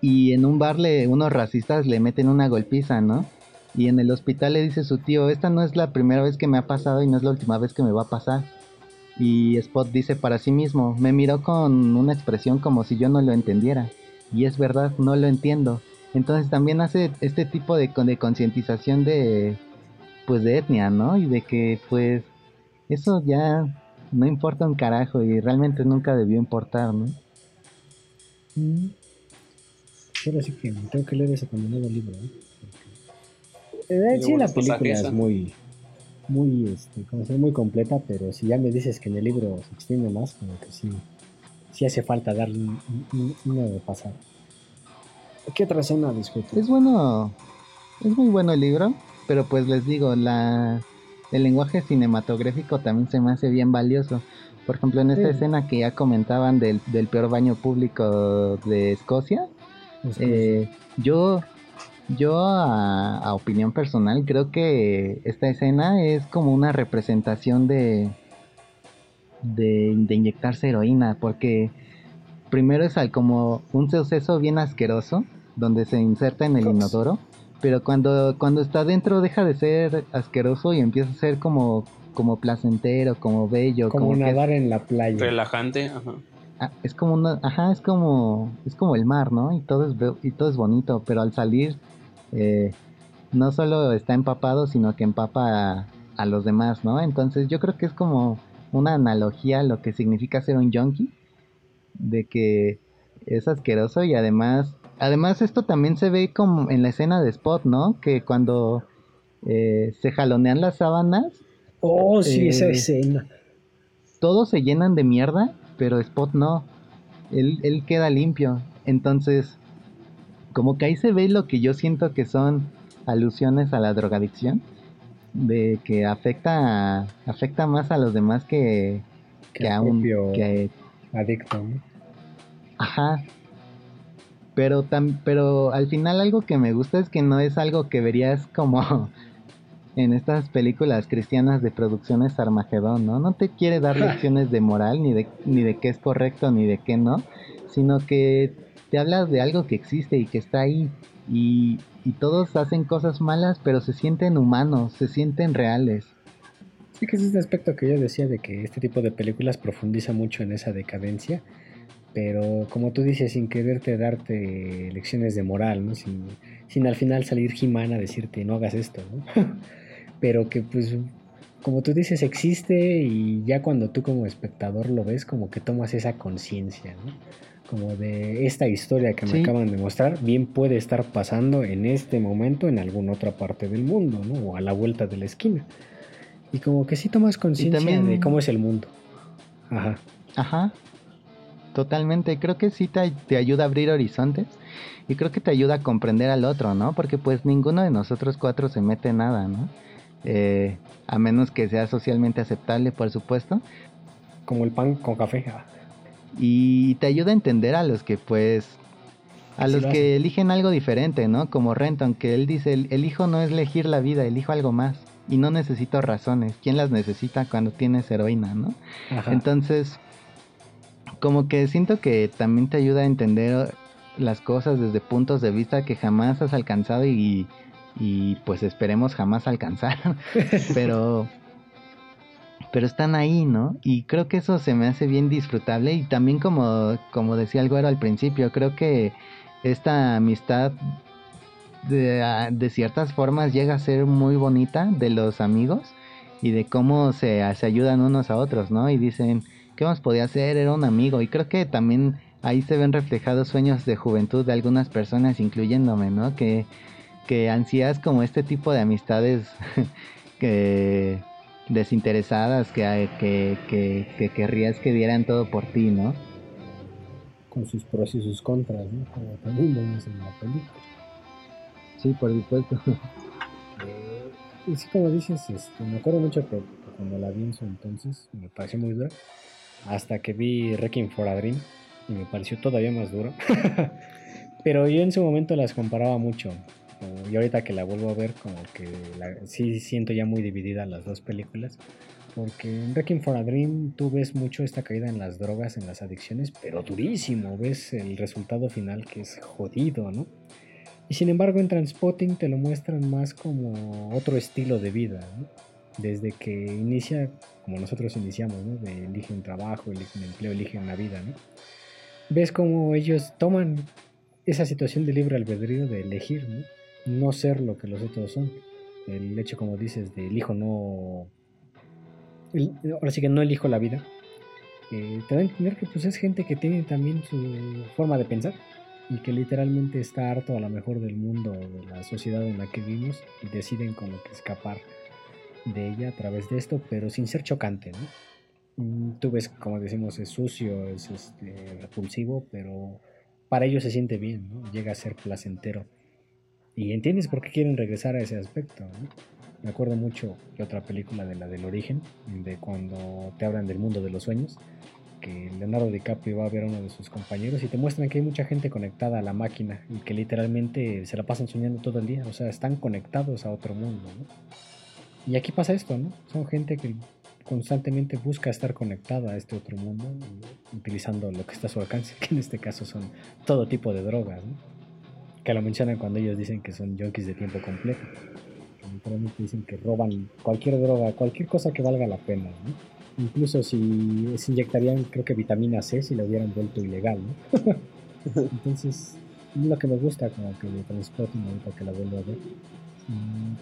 y en un bar le, unos racistas le meten una golpiza, ¿no? Y en el hospital le dice su tío, esta no es la primera vez que me ha pasado y no es la última vez que me va a pasar. Y Spot dice para sí mismo, me miró con una expresión como si yo no lo entendiera. Y es verdad, no lo entiendo. Entonces también hace este tipo de, de concientización de, pues de etnia, ¿no? Y de que pues eso ya no importa un carajo y realmente nunca debió importar, ¿no? Mm. Ahora sí que tengo que leer ese condenado libro, ¿eh? Porque- Eh, Y sí, la los película es muy, muy, este, como se dice, muy completa, pero si ya me dices que en el libro se extiende más, como que sí, sí hace falta darle un, un- una de pasar. ¿Qué otra escena disfrutas? Es bueno, es muy bueno el libro, pero pues les digo, la, el lenguaje cinematográfico también se me hace bien valioso. Por ejemplo, en esta Sí. escena que ya comentaban del, del peor baño público de Escocia, eh, yo, yo a, a opinión personal creo que esta escena es como una representación de, de, de inyectarse heroína, porque primero es al- como un suceso bien asqueroso, donde se inserta en el inodoro, pero cuando, cuando está dentro deja de ser asqueroso y empieza a ser como, como placentero, como bello, como, nadar en la playa. Relajante, ajá. Ah, es como una, ajá, es como, es como el mar, ¿no? Y todo es, y todo es bonito, pero al salir, eh, no solo está empapado, sino que empapa a, a los demás, ¿no? Entonces yo creo que es como una analogía a lo que significa ser un junkie, de que es asqueroso y además, además esto también se ve como en la escena de Spot, ¿no? Que cuando eh, se jalonean las sábanas, Oh, sí, esa Eh, escena. todos se llenan de mierda, pero Spot no. Él, él queda limpio. Entonces, como que ahí se ve lo que yo siento que son alusiones a la drogadicción. De que afecta, a- afecta más a los demás que, Que que a un... que- adicto, ¿no? ajá. Pero, tam, pero al final algo que me gusta es que no es algo que verías como en estas películas cristianas de producciones Armagedón, ¿no? No te quiere dar lecciones de moral, ni de, ni de qué es correcto, ni de qué no, sino que te hablas de algo que existe y que está ahí. Y, y todos hacen cosas malas, pero se sienten humanos, se sienten reales. Sí, que es este aspecto que yo decía de que este tipo de películas profundiza mucho en esa decadencia, pero como tú dices, sin quererte darte lecciones de moral, ¿no? Sin, sin al final salir He-Man a decirte no hagas esto, ¿no? pero que pues, como tú dices, existe y ya cuando tú como espectador lo ves, como que tomas esa conciencia, ¿no? Como de esta historia que me Sí. acaban de mostrar, bien puede estar pasando en este momento en alguna otra parte del mundo, ¿no? O a la vuelta de la esquina. Y como que sí tomas conciencia también- de cómo es el mundo. Ajá. Ajá. Totalmente, creo que sí te, te ayuda a abrir horizontes y creo que te ayuda a comprender al otro, ¿no? Porque pues ninguno de nosotros cuatro se mete en nada, ¿no? Eh, a menos que sea socialmente aceptable, por supuesto. Como el pan con café. Ah, Y te ayuda a entender a los que pues a los que eligen algo diferente, ¿no? Como Renton, que él dice, el, el, hijo no es elegir la vida, elijo algo más. Y no necesito razones. ¿Quién las necesita cuando tienes heroína, no? Entonces, como que siento que también te ayuda a entender las cosas desde puntos de vista que jamás has alcanzado y, y pues esperemos jamás alcanzar. pero pero están ahí, ¿no? Y creo que eso se me hace bien disfrutable y también como, como decía el güero al principio, creo que esta amistad de, ah, de, ciertas formas llega a ser muy bonita de los amigos y de cómo se, se ayudan unos a otros, ¿no? Y dicen, ¿qué más podía hacer? Era un amigo. Y creo que también ahí se ven reflejados sueños de juventud de algunas personas, incluyéndome, ¿no? Que, que ansías como este tipo de amistades que desinteresadas que, que, que, que, querrías que dieran todo por ti, ¿no? Con sus pros y sus contras, ¿no? Como también vemos en la película. Sí, por supuesto. Eh, y sí, como dices, este, me acuerdo mucho que cuando la vi en su entonces me pareció muy dura. Hasta que vi Wrecking for a Dream y me pareció todavía más duro. Pero yo en su momento las comparaba mucho y ahorita que la vuelvo a ver, como que sí siento ya muy dividida las dos películas. Porque en Wrecking for a Dream tú ves mucho esta caída en las drogas, en las adicciones, pero durísimo. Ves el resultado final que es jodido, ¿no? Y sin embargo en Transpotting te lo muestran más como otro estilo de vida, ¿no? Desde que inicia, como nosotros iniciamos, ¿no? De eligen trabajo, eligen empleo, eligen una vida, ¿no? Ves como ellos toman esa situación de libre albedrío de elegir, ¿no? no ser lo que los otros son. El hecho, como dices, de el hijo no... ahora sí que no elijo la vida. Eh, te da a entender que pues es gente que tiene también su forma de pensar y que literalmente está harto a lo mejor del mundo, de la sociedad en la que vivimos y deciden como que escapar de ella a través de esto, pero sin ser chocante, ¿no? Mm, tú ves, como decimos, es sucio, es este, repulsivo, pero para ellos se siente bien. Llega a ser placentero y entiendes por qué quieren regresar a ese aspecto. Me acuerdo mucho de otra película de la del origen, de cuando te hablan del mundo de los sueños, que Leonardo DiCaprio va a ver a uno de sus compañeros y te muestran que hay mucha gente conectada a la máquina y que literalmente se la pasan soñando todo el día, o sea, están conectados a otro mundo. Y aquí pasa esto, ¿no? Son gente que constantemente busca estar conectada a este otro mundo utilizando lo que está a su alcance, que en este caso son todo tipo de drogas, ¿no? que lo mencionan cuando ellos dicen que son junkies de tiempo completo. Literalmente dicen que roban cualquier droga, cualquier cosa que valga la pena, ¿no? Incluso si se inyectarían, creo que vitamina C si lo hubieran vuelto ilegal, ¿no? Entonces, lo que me gusta como que de Transporting ahorita que la vuelvo a ver,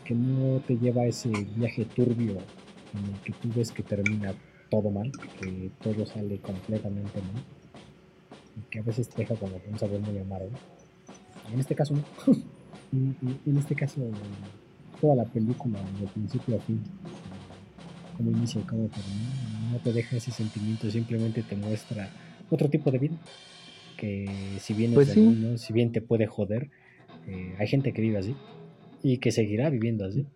que no te lleva a ese viaje turbio en el que tú ves que termina todo mal, que todo sale completamente mal, y que a veces te deja como un sabor muy amargo. En este caso no. en este caso, toda la película, de principio a fin, como inicia y cómo termina, no te deja ese sentimiento, simplemente te muestra otro tipo de vida. Que si bien pues si bien te puede joder, eh, hay gente que vive así y que seguirá viviendo así.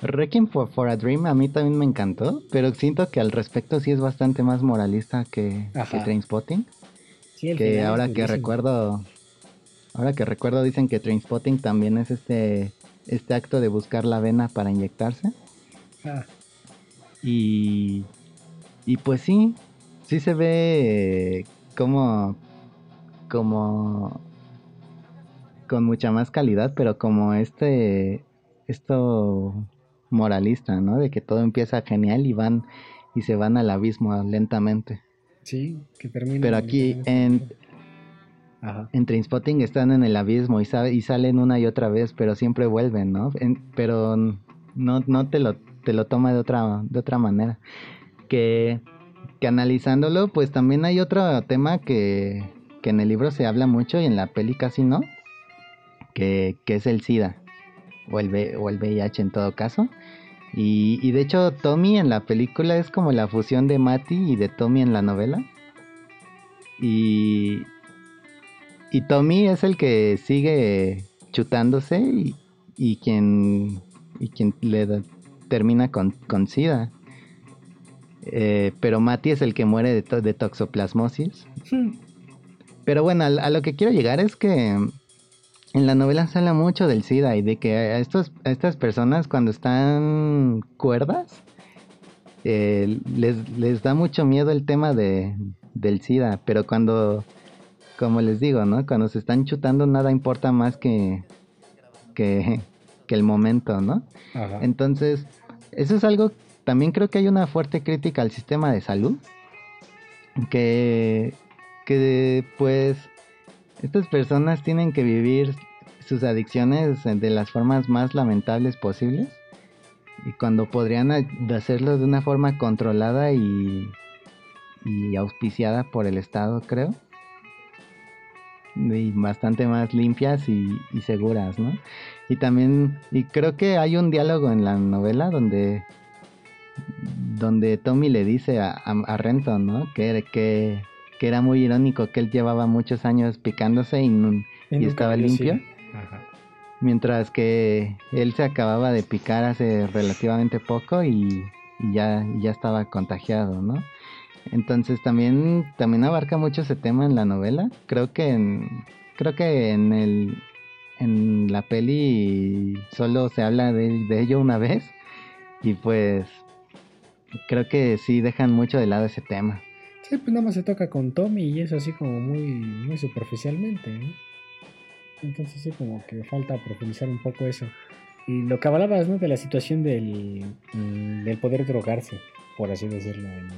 Wrecking for, for, a Dream a mí también me encantó, pero siento que al respecto sí es bastante más moralista que, que Trainspotting. que ahora que recuerdo, Ahora que recuerdo, dicen que Trainspotting también es este, este acto de buscar la vena para inyectarse. Ah. Y, y pues sí, sí se ve como, como con mucha más calidad, pero como este, esto moralista, ¿no? De que todo empieza genial y van y se van al abismo lentamente. Sí, que termina. Pero aquí en, en Trainspotting están en el abismo y, y, salen una y otra vez, pero siempre vuelven, ¿no? pero no, no te, lo, te lo toma de otra, de otra manera. Que, que analizándolo, pues también hay otro tema que, que en el libro se habla mucho y en la peli casi no, que, que es el SIDA, o el, o el VIH en todo caso. Y, y de hecho Tommy en la película es como la fusión de Matty y de Tommy en la novela. Y, y Tommy es el que sigue chutándose y, quien, y quien le termina con, con SIDA. Eh, pero Mati es el que muere de, de toxoplasmosis. Pero bueno, a, lo que quiero llegar es que en la novela se habla mucho del SIDA y de que a, estos, a estas personas cuando están cuerdas eh, les, les da mucho miedo el tema de, del SIDA, pero cuando, como les digo, ¿no? Cuando se están chutando nada importa más que, que, que el momento, ¿no? Entonces, eso es algo, también creo que hay una fuerte crítica al sistema de salud, que, que pues estas personas tienen que vivir sus adicciones de las formas más lamentables posibles y cuando podrían hacerlo de una forma controlada y, y auspiciada por el Estado, creo. Y bastante más limpias y, seguras, ¿no? Y también, y creo que hay un diálogo en la novela donde donde Tommy le dice a, a, Renton, ¿no? Que, que, que, era muy irónico que él llevaba muchos años picándose y, y estaba limpio. Ajá. Mientras que él se acababa de picar hace relativamente poco y, ya, ya estaba contagiado, ¿no? Entonces también, también abarca mucho ese tema en la novela. Creo que en, creo que en el en la peli solo se habla de, de ello una vez. Y pues creo que sí dejan mucho de lado ese tema. Sí, pues nada más se toca con Tommy y eso así como muy, muy superficialmente, ¿no? Entonces sí, como que falta profundizar un poco eso. Y lo que hablabas, ¿no? De la situación del, mm, del poder drogarse, por así decirlo, en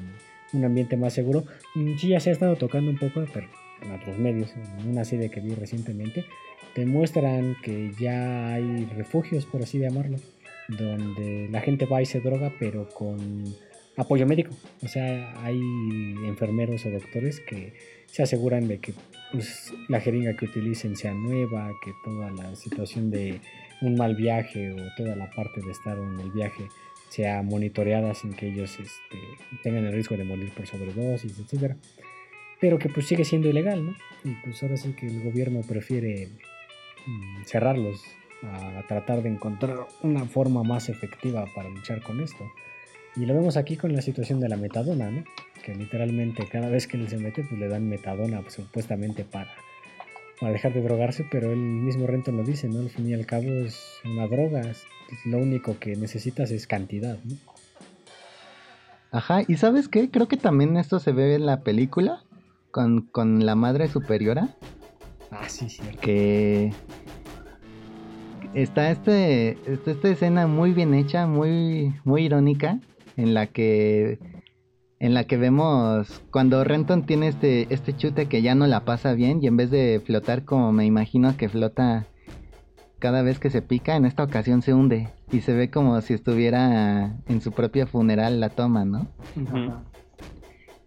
un ambiente más seguro. Mm, sí, ya se ha estado tocando un poco, pero en otros medios, en una serie que vi recientemente, te muestran que ya hay refugios, por así llamarlo, donde la gente va y se droga, pero con apoyo médico. O sea, hay enfermeros o doctores que se aseguran de que pues, la jeringa que utilicen sea nueva, que toda la situación de un mal viaje o toda la parte de estar en el viaje sea monitoreada sin que ellos este, tengan el riesgo de morir por sobredosis, etc. Pero que pues sigue siendo ilegal, ¿no? Y pues ahora sí que el gobierno prefiere mm, cerrarlos a tratar de encontrar una forma más efectiva para luchar con esto. Y lo vemos aquí con la situación de la metadona, ¿no? que literalmente cada vez que él se mete, pues le dan metadona pues, supuestamente para, para dejar de drogarse, pero él mismo Renton lo dice, ¿no? Al fin y al cabo es una droga, lo único que necesitas es cantidad, ¿no? Ajá, y ¿sabes qué? Creo que también esto se ve en la película con, con la madre superiora. Ah, sí, cierto. Que está este, esta escena muy bien hecha, muy, muy irónica, en la que en la que vemos cuando Renton tiene este, este chute que ya no la pasa bien y en vez de flotar como me imagino que flota cada vez que se pica, en esta ocasión se hunde y se ve como si estuviera en su propio funeral la toma, ¿no?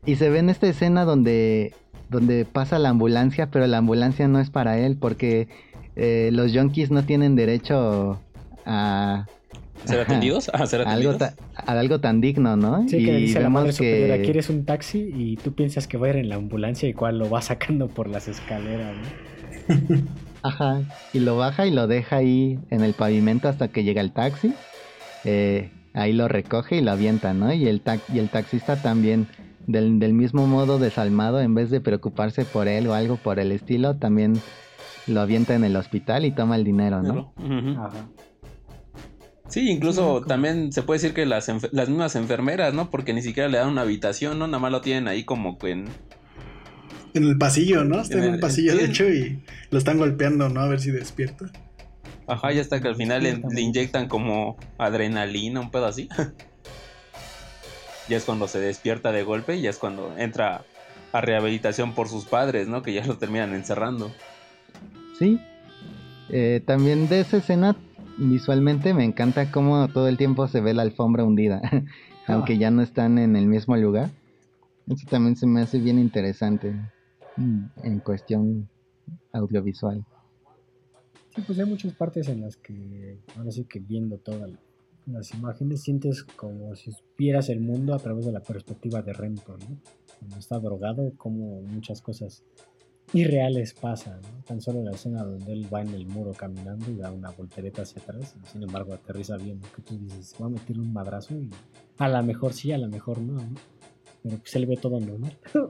Y se ve en esta escena donde, donde pasa la ambulancia, pero la ambulancia no es para él porque eh, los yonkis no tienen derecho a ¿Ser atendidos? ¿A ser atendidos? Algo, algo tan digno, ¿no? Sí, que dice la madre superiora, quieres un taxi y tú piensas que va a ir en la ambulancia y cual lo va sacando por las escaleras, ¿no? Ajá, y lo baja y lo deja ahí en el pavimento hasta que llega el taxi. Eh, ahí lo recoge y lo avienta, ¿no? Y el, y el taxista también, del, del mismo modo desalmado, en vez de preocuparse por él o algo por el estilo, también lo avienta en el hospital y toma el dinero, ¿no? Ajá. Sí, incluso también se puede decir que las, las mismas enfermeras, ¿no? Porque ni siquiera le dan una habitación, ¿no? Nada más lo tienen ahí como que en... En el pasillo, ¿no? Está en, el pasillo, de hecho, y lo están golpeando, ¿no? A ver si despierta. Ajá, ya está que al final le, inyectan como adrenalina, un pedo así. ya es cuando se despierta de golpe y ya es cuando entra a rehabilitación por sus padres, ¿no? Que ya lo terminan encerrando. Sí. Eh, también de esa escena visualmente me encanta cómo todo el tiempo se ve la alfombra hundida, aunque ya no están en el mismo lugar. Eso también se me hace bien interesante mm, en cuestión audiovisual. Sí, pues hay muchas partes en las que, ahora sí que viendo todas las imágenes, sientes como si vieras el mundo a través de la perspectiva de Rento, ¿no? Cuando está drogado, como muchas cosas irreales pasan, ¿no? Tan solo la escena donde él va en el muro caminando y da una voltereta hacia atrás, y sin embargo aterriza bien, que tú dices, va a meter un madrazo y a lo mejor sí, a lo mejor no, ¿no? Pero pues él ve todo normal.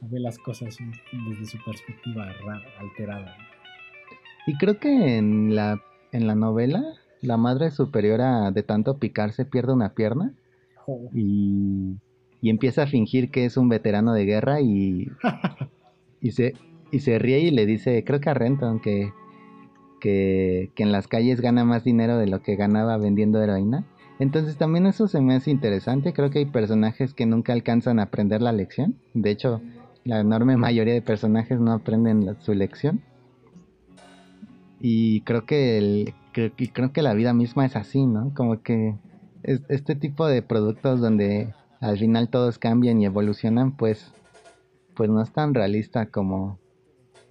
ve las cosas desde su perspectiva alterada. Y creo que en la, en la novela, la madre superiora de tanto picarse pierde una pierna y, y, empieza a fingir que es un veterano de guerra y, y, se, y se ríe y le dice, creo que a Renton, que, que, que en las calles gana más dinero de lo que ganaba vendiendo heroína. Entonces también eso se me hace interesante. Creo que hay personajes que nunca alcanzan a aprender la lección. De hecho, la enorme mayoría de personajes no aprenden su lección. Y creo que, el, creo que la vida misma es así, ¿no? Como que este tipo de productos donde al final todos cambian y evolucionan, pues, pues no es tan realista como,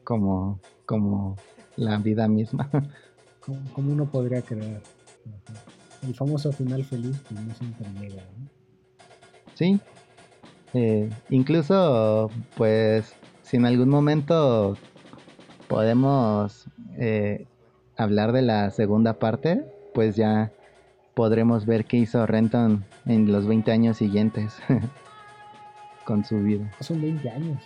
como, como la vida misma. Como, uno podría creer. El famoso final feliz, pues no llega, ¿no? Sí. Eh, incluso, pues, si en algún momento podemos eh, hablar de la segunda parte, pues ya podremos ver qué hizo Renton en los 20 años siguientes con su vida. Son 20 años.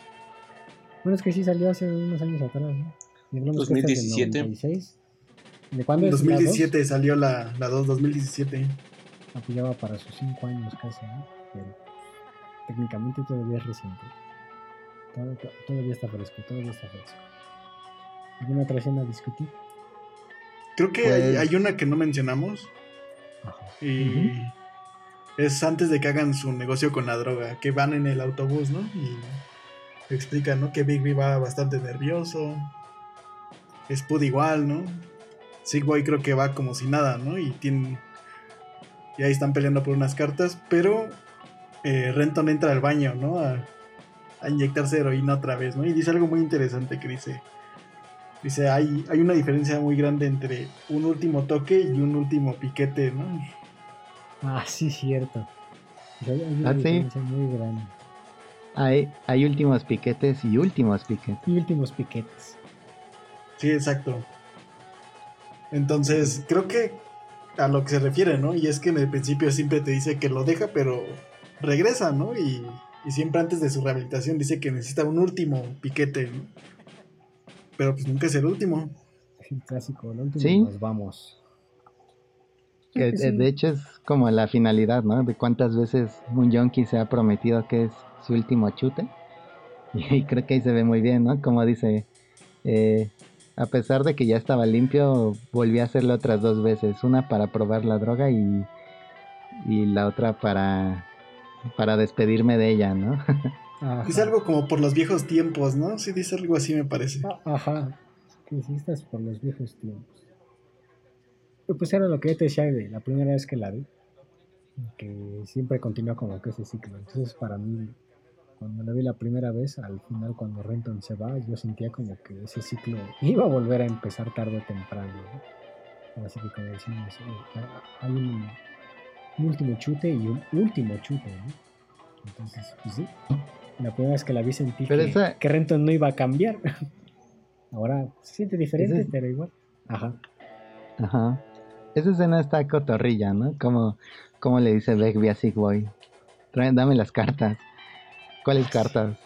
Bueno, es que sí salió hace unos años atrás, ¿no? 2017. ¿De cuándo es 2017 la salió la, la 2, 2017. Apoyaba para sus 5 años casi, ¿no? Pero técnicamente todavía es reciente. todavía está fresco, todavía está fresco. ¿Alguna otra escena a discutir? Creo que hay, pues una que no mencionamos. Y es antes de que hagan su negocio con la droga, que van en el autobús, ¿no? Y explican, ¿no? Que Bigby va bastante nervioso. Spud igual, ¿no? Sigboy creo que va como si nada, ¿no? Y tienen. Y ahí están peleando por unas cartas, pero eh, Renton entra al baño, ¿no? A, a inyectarse heroína otra vez, ¿no? Y dice algo muy interesante que dice Dice, hay, hay una diferencia muy grande entre un último toque y un último piquete, ¿no? Ah, sí, cierto. Hay, ah, diferencia muy grande. Hay, hay últimos piquetes y últimos piquetes. Y últimos piquetes. Sí, exacto. Entonces, creo que a lo que se refiere, ¿no? Y es que en el principio siempre te dice que lo deja, pero regresa, ¿no? Y, y siempre antes de su rehabilitación dice que necesita un último piquete, ¿no? pero pues nunca es el último. El clásico, el último nos vamos. de hecho es como la finalidad, ¿no? De cuántas veces un yonki se ha prometido que es su último chute. Y creo que ahí se ve muy bien, ¿no? Como dice, eh, a pesar de que ya estaba limpio, volví a hacerlo otras dos veces. Una para probar la droga y, y la otra para, para despedirme de ella, ¿no? Dice algo como por los viejos tiempos, ¿no? Sí, dice algo así, me parece. Ah, ajá. Que estás por los viejos tiempos. Pues era lo que yo te decía de la primera vez que la vi. Que siempre continúa como que ese ciclo. Entonces, para mí, cuando la vi la primera vez, al final, cuando Renton se va, yo sentía como que ese ciclo iba a volver a empezar tarde o temprano. ¿no? Así que, como decimos, eh, hay un, un último chute y un último chute, ¿no? Entonces, pues sí. La primera vez que la vi sentí que, Renton no iba a cambiar. Ahora se siente diferente, pero igual. Ajá. Ajá. Esa escena está cotorrilla, ¿no? Como, como le dice Begbie a Sigboy. Dame las cartas. ¿Cuáles cartas?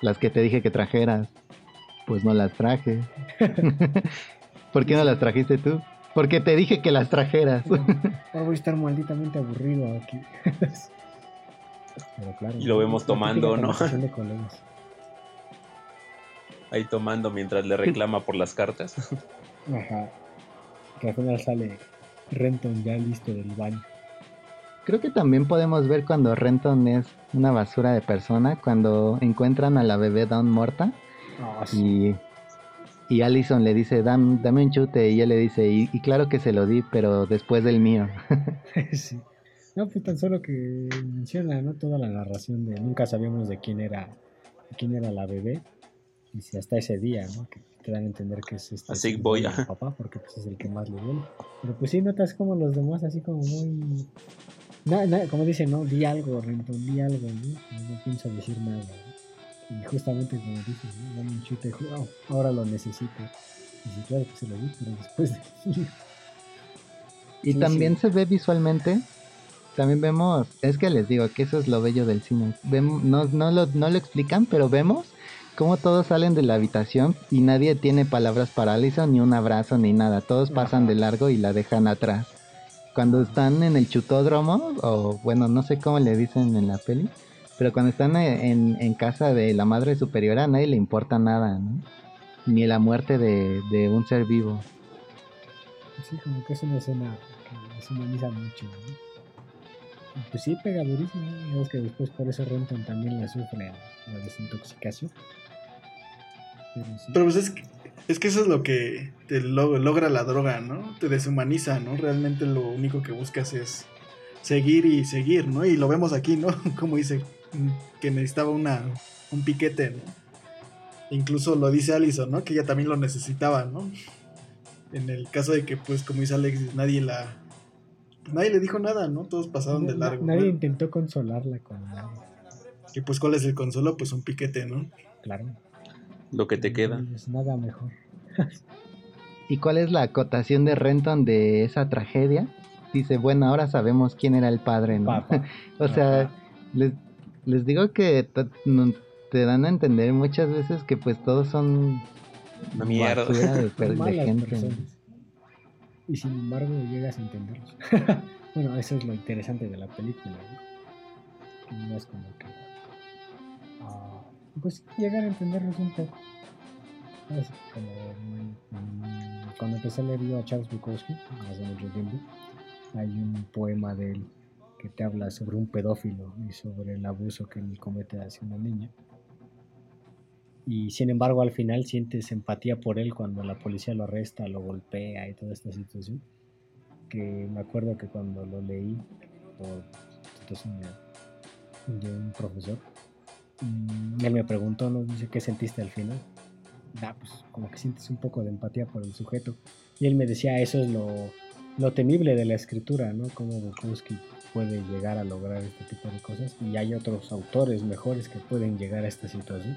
Las que te dije que trajeras. Pues no las traje. ¿Por qué no las trajiste tú? Porque te dije que las trajeras. Ahora voy a estar malditamente aburrido aquí. y lo vemos tomando, ¿no? Ahí tomando mientras le reclama por las cartas. Ajá. Que al final sale Renton ya listo del baño. Creo que también podemos ver cuando Renton es una basura de persona, cuando encuentran a la bebé Dawn muerta. Ah, y, y Allison le dice, dame, dame un chute, y él le dice, y, y claro que se lo di, pero después del mío. sí. No, pues tan solo que menciona, ¿no? Toda la narración de nunca sabíamos de quién era, quién era la bebé. Y si hasta ese día, ¿no? Que te dan a entender que es este así voy a papá, porque pues es el que más le duele. Pero pues sí notas como los demás así como muy como dicen, ¿no? Di algo, Renton, di algo, ¿no? No, pienso decir nada. Y justamente como dices, ¿no? Dame un chute, oh, ahora lo necesito. Y si claro que se lo di, pero después de... Y también se ve visualmente también vemos, es que les digo que eso es lo bello del cine. Vemos, no, no, lo, no lo explican, pero vemos cómo todos salen de la habitación y nadie tiene palabras para ni un abrazo, ni nada. Todos pasan de largo y la dejan atrás. Cuando están en el chutódromo, o bueno, no sé cómo le dicen en la peli, pero cuando están en, en casa de la madre superiora, a nadie le importa nada, ¿no? Ni la muerte de, un ser vivo. Sí, como que es una escena que se humaniza mucho, ¿no? Pues sí, pega durísimo. Es que después por eso Renton también la sufre la desintoxicación. Pero, pues es que, es que eso es lo que te logra la droga, ¿no? Te deshumaniza, ¿no? Realmente lo único que buscas es seguir y seguir, ¿no? Y lo vemos aquí, ¿no? Como dice que necesitaba una, un piquete, ¿no? Incluso lo dice Alison, ¿no? Que ella también lo necesitaba, ¿no? En el caso de que, pues, como dice Alexis, nadie la, nadie le dijo nada, ¿no? Todos pasaron de largo. Nadie intentó consolarla con nada. Y pues, ¿cuál es el consuelo? Pues un piquete, ¿no? Claro. Lo que te queda. Pues nada mejor. ¿Y cuál es la acotación de Renton de esa tragedia? Dice, bueno, ahora sabemos quién era el padre, ¿no? o sea, les, les, digo que te dan a entender muchas veces que pues todos son una mierda de, de gente y sin embargo llegas a entenderlos. bueno, eso es lo interesante de la película, ¿no? es como que. Ah, pues llegar a entenderlos un poco. Como cuando empecé a leer a Charles Bukowski, hace mucho tiempo, hay un poema de él que te habla sobre un pedófilo y sobre el abuso que él comete hacia una niña y sin embargo al final sientes empatía por él cuando la policía lo arresta, lo golpea y toda esta situación. Que me acuerdo que cuando lo leí por situación de, un profesor, mm, él me preguntó, ¿no? Dice, ¿qué sentiste al final? Ah, pues como que sientes un poco de empatía por el sujeto. Y él me decía, eso es lo, lo temible de la escritura, ¿no? Como Bukowski puede llegar a lograr este tipo de cosas y hay otros autores mejores que pueden llegar a esta situación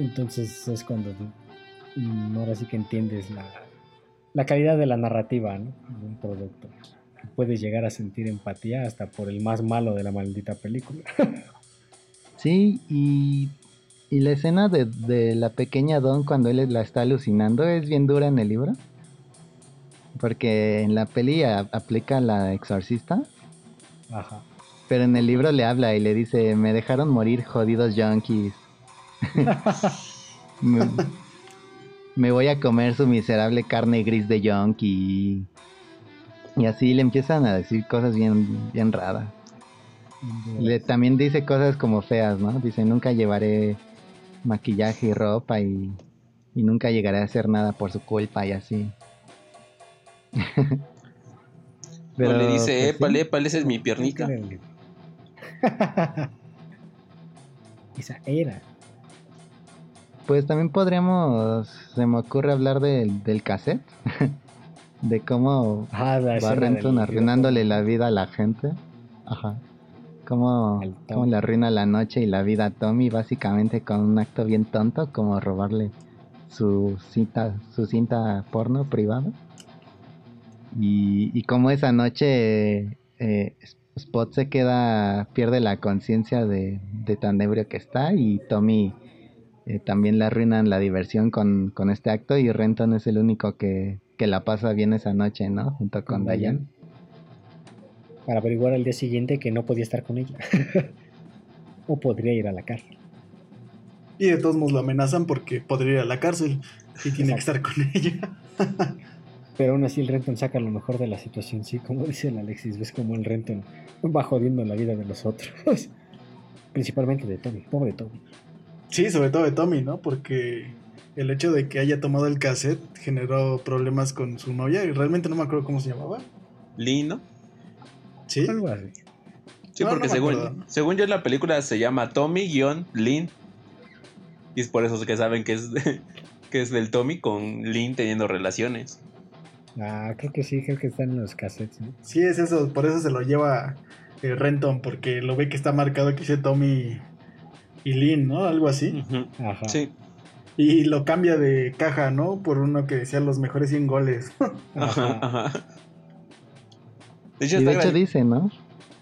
entonces es cuando mm, ahora sí que entiendes la, calidad de la narrativa de un producto. Puedes llegar a sentir empatía hasta por el más malo de la maldita película. sí, y, y la escena de, la pequeña Don cuando él la está alucinando es bien dura en el libro. Porque en la peli aplica la exorcista. Ajá. Pero en el libro le habla y le dice, me dejaron morir jodidos junkies me, voy a comer su miserable carne gris de y, y así le empiezan a decir cosas bien, bien raras. Le, también dice cosas como feas, ¿no? Dice, nunca llevaré maquillaje y ropa y, y nunca llegaré a hacer nada por su culpa y así. Pero le dice, pues, épale, esa es mi piernita. Esa era. Pues también podríamos, se me ocurre hablar del, del cassette, de cómo ah, va Renton arruinándole la vida a la gente. Ajá. Cómo, cómo, le arruina la noche y la vida a Tommy, básicamente con un acto bien tonto, como robarle su cinta, su cinta porno privada. Y, y como esa noche eh, Spot se queda, pierde la conciencia de, de tan ebrio que está y Tommy eh, también le arruinan la diversión con, este acto y Renton es el único que, la pasa bien esa noche, ¿no? Junto con, Dayan. Para averiguar al día siguiente que no podía estar con ella. o podría ir a la cárcel. Y de todos modos lo amenazan porque podría ir a la cárcel y tiene que estar con ella. Pero aún así el Renton saca lo mejor de la situación, sí, como dice el Alexis, ves como el Renton va jodiendo la vida de los otros. Principalmente de Tommy, pobre Tommy. Sí, sobre todo de Tommy, ¿no? Porque el hecho de que haya tomado el cassette generó problemas con su novia y realmente no me acuerdo cómo se llamaba. Lynn, ¿no? Sí. Sí, porque según, según yo en la película se llama Tommy-Lynn. Y es por eso que saben que es, que es del Tommy con Lynn teniendo relaciones. Ah, creo que sí, creo que están en los cassettes. ¿no? Sí, es eso, por eso se lo lleva eh, Renton, porque lo ve que está marcado que dice Tommy y Lin, ¿no? Algo así. Ajá. Sí. Y lo cambia de caja, ¿no? Por uno que decía los mejores 100 goles. ajá, ajá. De hecho, y de hecho dice, ¿no?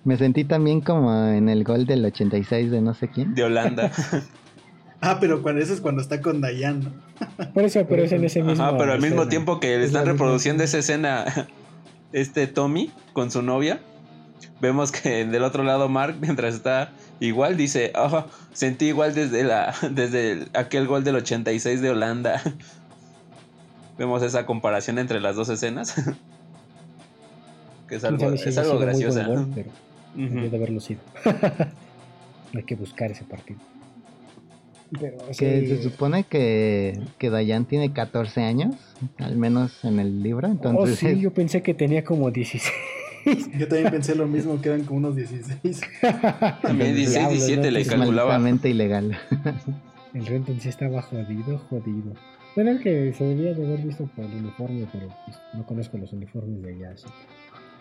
Me sentí también como en el gol del 86 de no sé quién. De Holanda. ah, pero cuando eso es cuando está con Dayan, ¿no? Por eso, pero es en ese mismo. Ajá, pero al mismo tiempo que le están reproduciendo esa escena, este Tommy con su novia, vemos que del otro lado Mark, mientras está igual, dice, oh, sentí igual desde, la, desde aquel gol del 86 de Holanda. vemos esa comparación entre las dos escenas. Que es algo, es algo gracioso. pero de haberlo sido. Hay que buscar ese partido. Que se supone que, que Dayan tiene 14 años, al menos en el libro. Entonces, oh, sí, yo pensé que tenía como 16. Yo también pensé lo mismo, que eran como unos 16. También 16, 17 le calculaba. ilegal. El Renton sí estaba jodido, jodido. Bueno, es que se debía de haber visto por el uniforme, pero pues, no conozco los uniformes de allá. Así.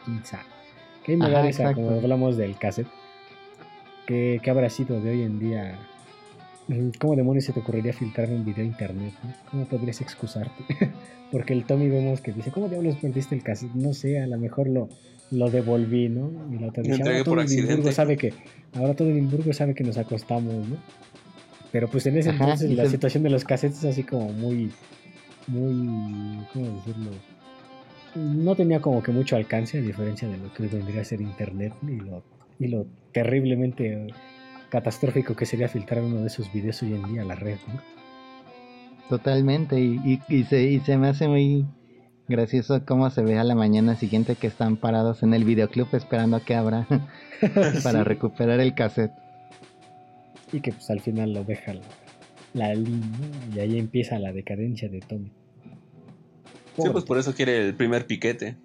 ¿Quién sabe? ¿Qué me da esa, como hablamos del cassette? ¿Qué, ¿Qué habrá sido de hoy en día ¿Cómo demonios se te ocurriría filtrar un video a internet? ¿Cómo podrías excusarte? Porque el Tommy vemos que dice, ¿cómo diablos perdiste el cassette? No sé, a lo mejor lo, lo devolví, ¿no? Y otra dice, ahora todo Edimburgo sabe que, ahora todo Edimburgo sabe que nos acostamos, ¿no? Pero pues en ese entonces la situación de los cassettes es así como muy, muy, ¿cómo decirlo? No tenía como que mucho alcance a diferencia de lo que vendría a ser internet y lo, y lo terriblemente catastrófico que sería filtrar uno de esos videos hoy en día a la red, ¿no? Totalmente, y, y, se, y se me hace muy gracioso cómo se ve a la mañana siguiente que están parados en el videoclub esperando a que abra para recuperar el cassette. Y que pues al final lo deja la, línea y ahí empieza la decadencia de Tommy. Sí, pues por eso quiere el primer piquete.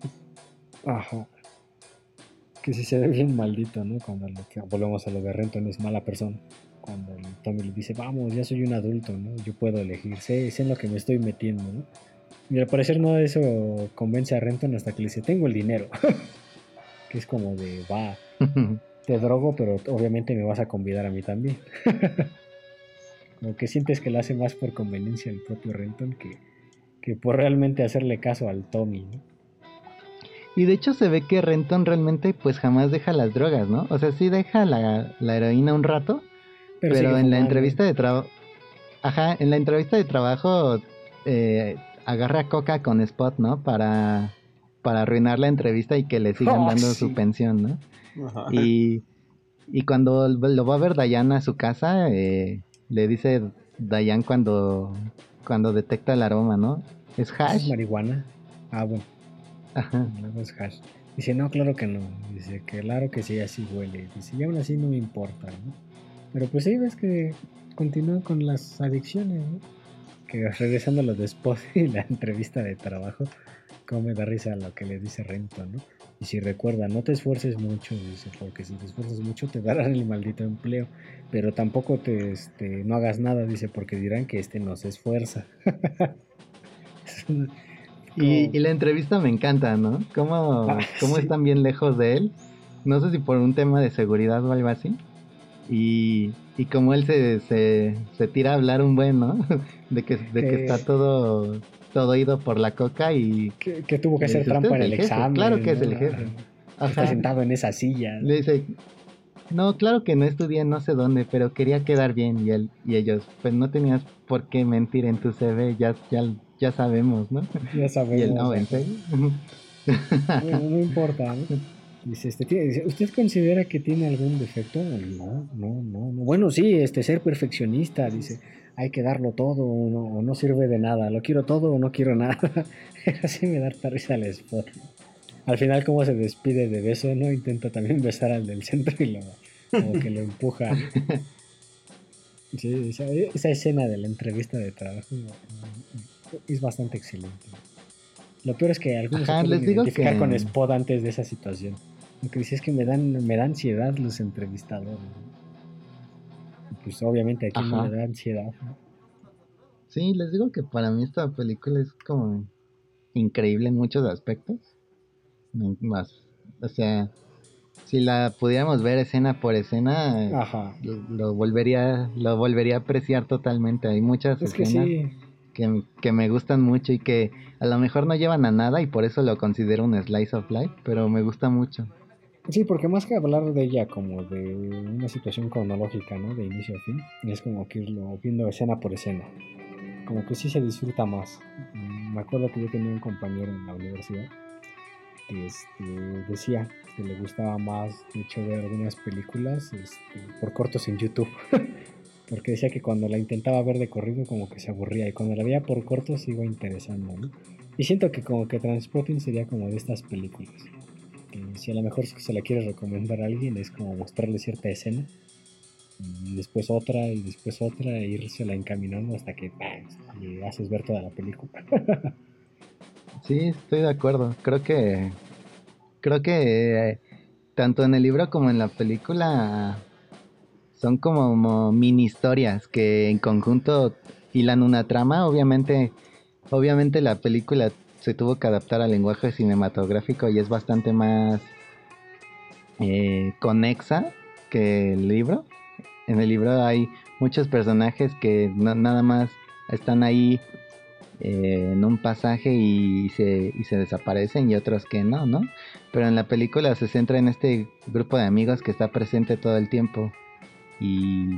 Ajá que sí se ve bien maldito, ¿no? Cuando volvemos a lo de Renton es mala persona. Cuando Tommy le dice, vamos, ya soy un adulto, ¿no? Yo puedo elegir, sé, sé en lo que me estoy metiendo, ¿no? Y al parecer no de eso convence a Renton hasta que le dice, tengo el dinero. que es como de, va, te drogo, pero obviamente me vas a convidar a mí también. como que sientes que lo hace más por conveniencia el propio Renton que, que por realmente hacerle caso al Tommy, ¿no? Y de hecho se ve que Renton realmente pues jamás deja las drogas, ¿no? O sea, sí deja la, heroína un rato, pero, en la entrevista de trabajo... Ajá, en la entrevista de trabajo eh, agarra coca con Spot, ¿no? Para, para arruinar la entrevista y que le sigan oh, dando su pensión, ¿no? Y, y cuando lo va a ver Dayan a su casa, eh, le dice Dayan cuando, cuando detecta el aroma, ¿no? ¿Es hash? ¿Es marihuana? Ah, bueno. Ajá. hash. Dice, no, claro que no. Dice, que claro que sí, así huele. Dice, y aún así no me importa, ¿no? Pero pues sí, ves que continúa con las adicciones, ¿no? Que regresando a lo de Spot y la entrevista de trabajo, como me da risa lo que le dice Rento, ¿no? Y si recuerda, no te esfuerces mucho, dice, porque si te esfuerzas mucho te darán el maldito empleo, pero tampoco te, este, no hagas nada, dice, porque dirán que este no se esfuerza. Y, la entrevista me encanta, ¿no? ¿Cómo, ah, cómo están bien lejos de él? No sé si por un tema de seguridad o algo así. Y, y como él se, se, tira a hablar un buen, ¿no? De que, de que está todo todo ido por la coca y... Que, tuvo que hacer trampa en el, examen. Claro que es el jefe. Está sentado en esa silla. Le dice, no, claro que no estudié no sé dónde, pero quería quedar bien. Y, él, y ellos, pues no tenías por qué mentir en tu CV, ya, ya ya sabemos, ¿no? Ya sabemos. Y el no, ¿en no importa, ¿no? Dice, este, ¿usted considera que tiene algún defecto? No, no, no, Bueno, sí, este, ser perfeccionista, dice, hay que darlo todo o no, sirve de nada. Lo quiero todo o no quiero nada. Así me da risa al spot. Al final, como se despide de beso, ¿no? Intenta también besar al del centro y lo, como que lo empuja. Sí, esa, esa escena de la entrevista de trabajo es bastante excelente. Lo peor es que algunos se pueden identificar con Spot antes de esa situación. Lo que dice es que me dan, me da ansiedad los entrevistadores. Pues obviamente aquí me da ansiedad. Sí, les digo que para mí esta película es como increíble en muchos aspectos. Más, o sea, si la pudiéramos ver escena por escena, Lo, volvería, lo volvería a apreciar totalmente. Hay muchas escenas que, me gustan mucho y que a lo mejor no llevan a nada y por eso lo considero un slice of life, pero me gusta mucho. Sí, porque más que hablar de ella como de una situación cronológica, ¿no? De inicio a fin, es como que irlo viendo escena por escena. Como que sí se disfruta más. Me acuerdo que yo tenía un compañero en la universidad que este, decía que le gustaba más, de hecho, ver algunas películas este, por cortos en YouTube. porque decía que cuando la intentaba ver de corrido como que se aburría y cuando la veía por cortos iba interesando, ¿no? Y siento que como que Transporting sería como de estas películas si a lo mejor se la quieres recomendar a alguien es como mostrarle cierta escena y después otra y después otra e irse la encaminando hasta que le haces ver toda la película. sí, estoy de acuerdo. Creo que creo que eh, tanto en el libro como en la película son como mini historias que en conjunto hilan una trama. Obviamente, obviamente la película se tuvo que adaptar al lenguaje cinematográfico y es bastante más eh, conexa que el libro. En el libro hay muchos personajes que nada más están ahí eh, en un pasaje y se, desaparecen y otros que no, ¿no? Pero en la película se centra en este grupo de amigos que está presente todo el tiempo y,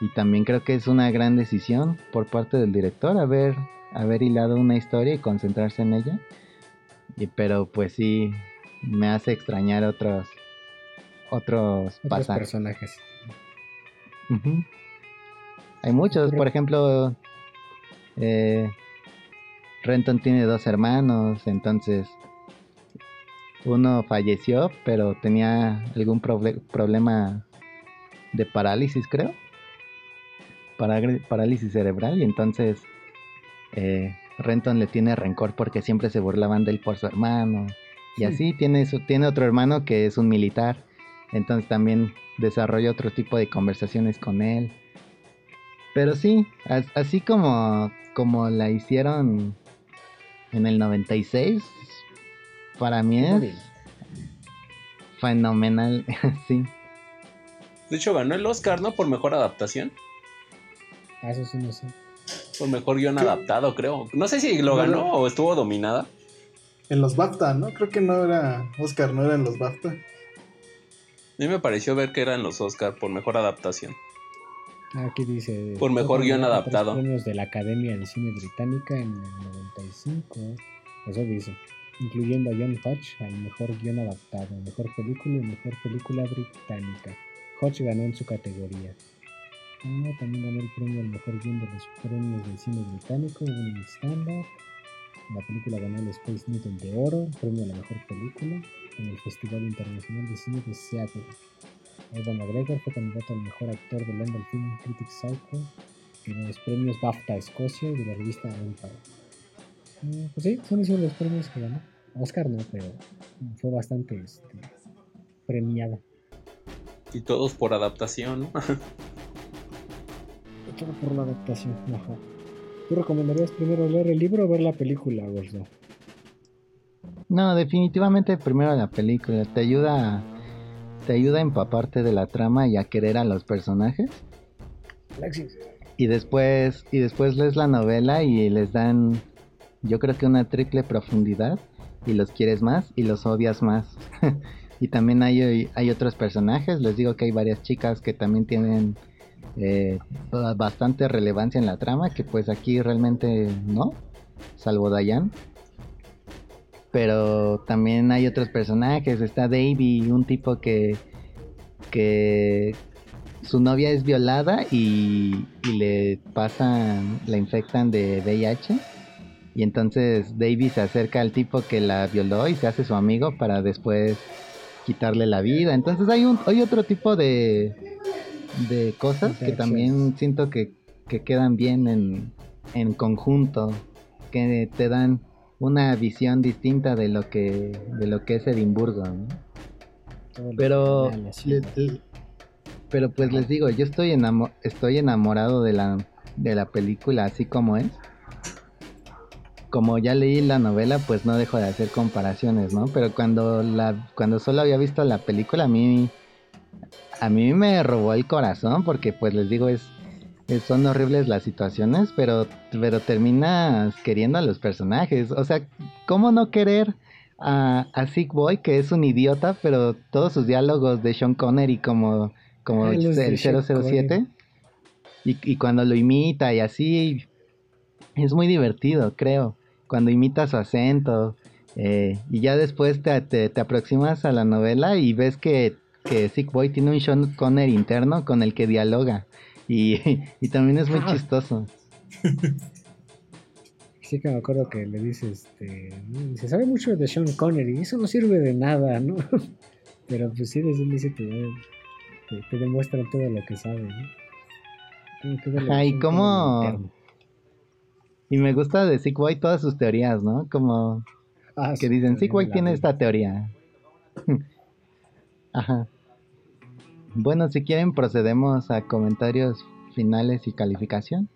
y también creo que es una gran decisión por parte del director haber haber hilado una historia y concentrarse en ella. Y, pero pues sí, me hace extrañar otros otros, personajes. Hay muchos, por ejemplo, eh, Renton tiene dos hermanos, entonces uno falleció, pero tenía algún problema de parálisis, creo. parálisis cerebral, y entonces eh, Renton le tiene rencor porque siempre se burlaban de él por su hermano. Y así tiene, tiene otro hermano que es un militar. Entonces también desarrolla otro tipo de conversaciones con él. Pero sí, así como, como la hicieron en el 96, para mí es fenomenal, sí. De hecho, ganó el Oscar, ¿no? Por mejor adaptación. Ah, eso sí no sé. Por mejor guion adaptado, creo. No sé si lo ganó o estuvo dominada. En los BAFTA, ¿no? Creo que no era Oscar, no era en los BAFTA. A mí me pareció ver que eran los Oscar por mejor adaptación. Aquí dice. Por mejor guion adaptado. premios de la Academia de Cine Británica en el 95. Eso dice. Incluyendo a John Hodge al mejor guion adaptado, mejor película y mejor película británica. Hodge ganó en su categoría. Ah, también ganó el premio al mejor guion de los premios del cine británico, un Standard. La película ganó el Space Needle de Oro, premio a la mejor película, en el Festival Internacional de Cine de Seattle. Evan McGregor fue candidato al mejor actor del London Film Critics Cycle en los premios BAFTA Escocia y de la revista Empire. Eh, pues sí, son esos los premios que ganó. Oscar no, pero fue bastante este, premiada. Y todos por adaptación, ¿no? por la adaptación. ¿Tú recomendarías primero leer el libro o ver la película, Gordo? No, definitivamente primero la película. Te ayuda, te ayuda a empaparte de la trama y a querer a los personajes. Y después, y después lees la novela y les dan, yo creo que una triple profundidad y los quieres más y los odias más. y también hay, hay otros personajes. Les digo que hay varias chicas que también tienen eh, bastante relevancia en la trama, que pues aquí realmente no, salvo Dayan. Pero también hay otros personajes, está Davey, un tipo que, que su novia es violada y, y le pasan, la infectan de VIH. Y entonces Davey se acerca al tipo que la violó y se hace su amigo para después quitarle la vida. Entonces hay un hay otro tipo de de cosas que también siento que, quedan bien en, en conjunto, que te dan una visión distinta de lo que de lo que es Edimburgo. Pero pero pues les digo, yo estoy estoy enamorado de la de la película así como es. Como ya leí la novela, pues no dejo de hacer comparaciones, ¿no? Pero cuando la cuando solo había visto la película a mí a mí me robó el corazón porque pues les digo es, son horribles las situaciones, pero pero terminas queriendo a los personajes, o sea, ¿cómo no querer a, a Sick Boy, que es un idiota, pero todos sus diálogos de Sean Connery como, como Ah, el, el Sean 007, y, y cuando lo imita y así, es muy divertido, creo. Cuando imita su acento, eh, y ya después te, te, te aproximas a la novela y ves que, que Sick Boy tiene un Sean Connery interno con el que dialoga. Y, y también es muy Ah. chistoso. Sí que me acuerdo que le dice, este, se sabe mucho de Sean Connery, eso no sirve de nada, ¿no? Pero pues sí, desde el inicio te, te, te demuestran todo lo que sabe, ¿no? Ajá, y cómo-. Y me gusta de Sick Boy todas sus teorías, ¿no? Como Ah, que dicen, Sick Boy tiene vida. esta teoría. Ajá. Bueno, si quieren procedemos a comentarios finales y calificación.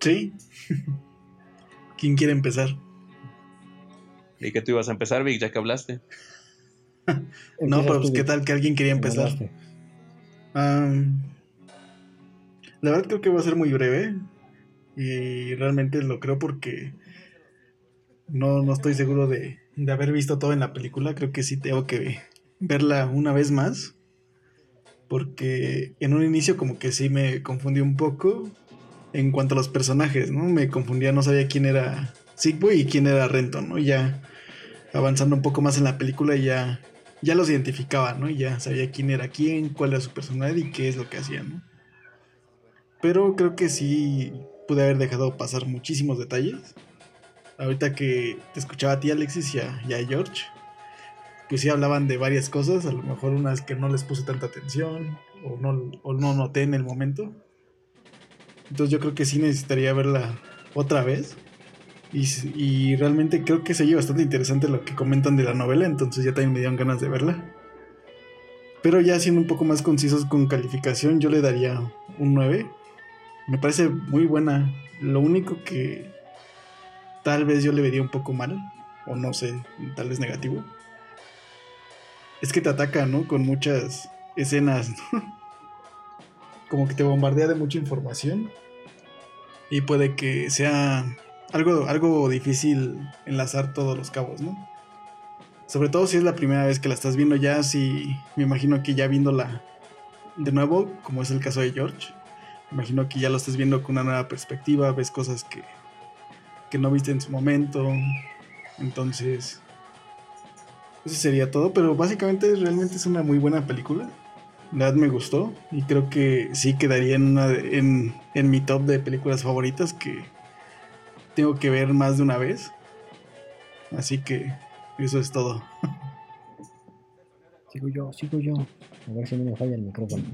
Sí. ¿Quién quiere empezar? Y que tú ibas a empezar, Vic, ya que hablaste. No, pero pues, ¿qué tal que alguien quería empezar? la verdad creo que va a ser muy breve. Y realmente lo creo porque no, no estoy seguro de, de haber visto todo en la película. Creo que sí tengo que verla una vez más. Porque en un inicio como que sí me confundí un poco en cuanto a los personajes, ¿no? Me confundía, no sabía quién era Sigboy y quién era Renton, ¿no? Ya avanzando un poco más en la película ya, ya los identificaba, ¿no? Y ya sabía quién era quién, cuál era su personalidad y qué es lo que hacían, ¿no? Pero creo que sí pude haber dejado pasar muchísimos detalles. Ahorita que te escuchaba a ti, Alexis, y a George, pues sí hablaban de varias cosas, a lo mejor unas que no les puse tanta atención o no, no noté en el momento. Entonces yo creo que sí necesitaría verla otra vez. Y realmente creo que se oye bastante interesante lo que comentan de la novela, entonces ya también me dieron ganas de verla. Pero ya siendo un poco más concisos con calificación, yo le daría un 9. Me parece muy buena. Lo único que tal vez yo le vería un poco mal, o no sé, tal vez negativo, es que te ataca, ¿no? Con muchas escenas, ¿no? Como que te bombardea de mucha información. Y puede que sea algo, algo difícil enlazar todos los cabos, ¿no? Sobre todo si es la primera vez que la estás viendo ya, si me imagino que ya viéndola de nuevo, como es el caso de George, me imagino que ya lo estás viendo con una nueva perspectiva, ves cosas que, que no viste en su momento, entonces eso sería todo, pero básicamente realmente es una muy buena película. La verdad me gustó y creo que sí quedaría en, una de- en, en mi top de películas favoritas que tengo que ver más de una vez. Así que eso es todo. Sigo yo, sigo yo. A ver si no me falla el micrófono.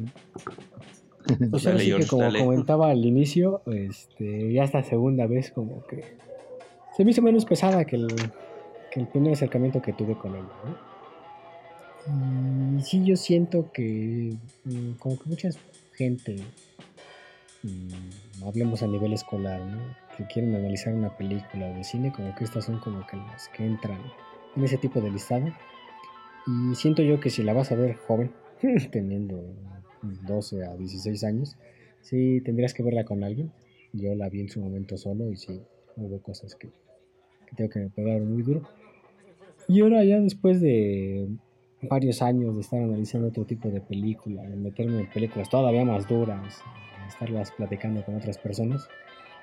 Pues Dale, sí que como dale. comentaba al inicio, este, ya esta segunda vez como que se me hizo menos pesada que el, que el primer acercamiento que tuve con ella, ¿no? Y sí yo siento que mm, como que mucha gente, mm, hablemos a nivel escolar, ¿no? Que quieren analizar una película o de cine, como que estas son como que las que entran en ese tipo de listado. Y siento yo que si la vas a ver joven, teniendo 12 a 16 años, sí tendrías que verla con alguien. Yo la vi en su momento solo y sí hubo cosas que, que tengo que me pegaron muy duro. Y ahora ya después de varios años de estar analizando otro tipo de películas, de meterme en películas todavía más duras, estarlas platicando con otras personas,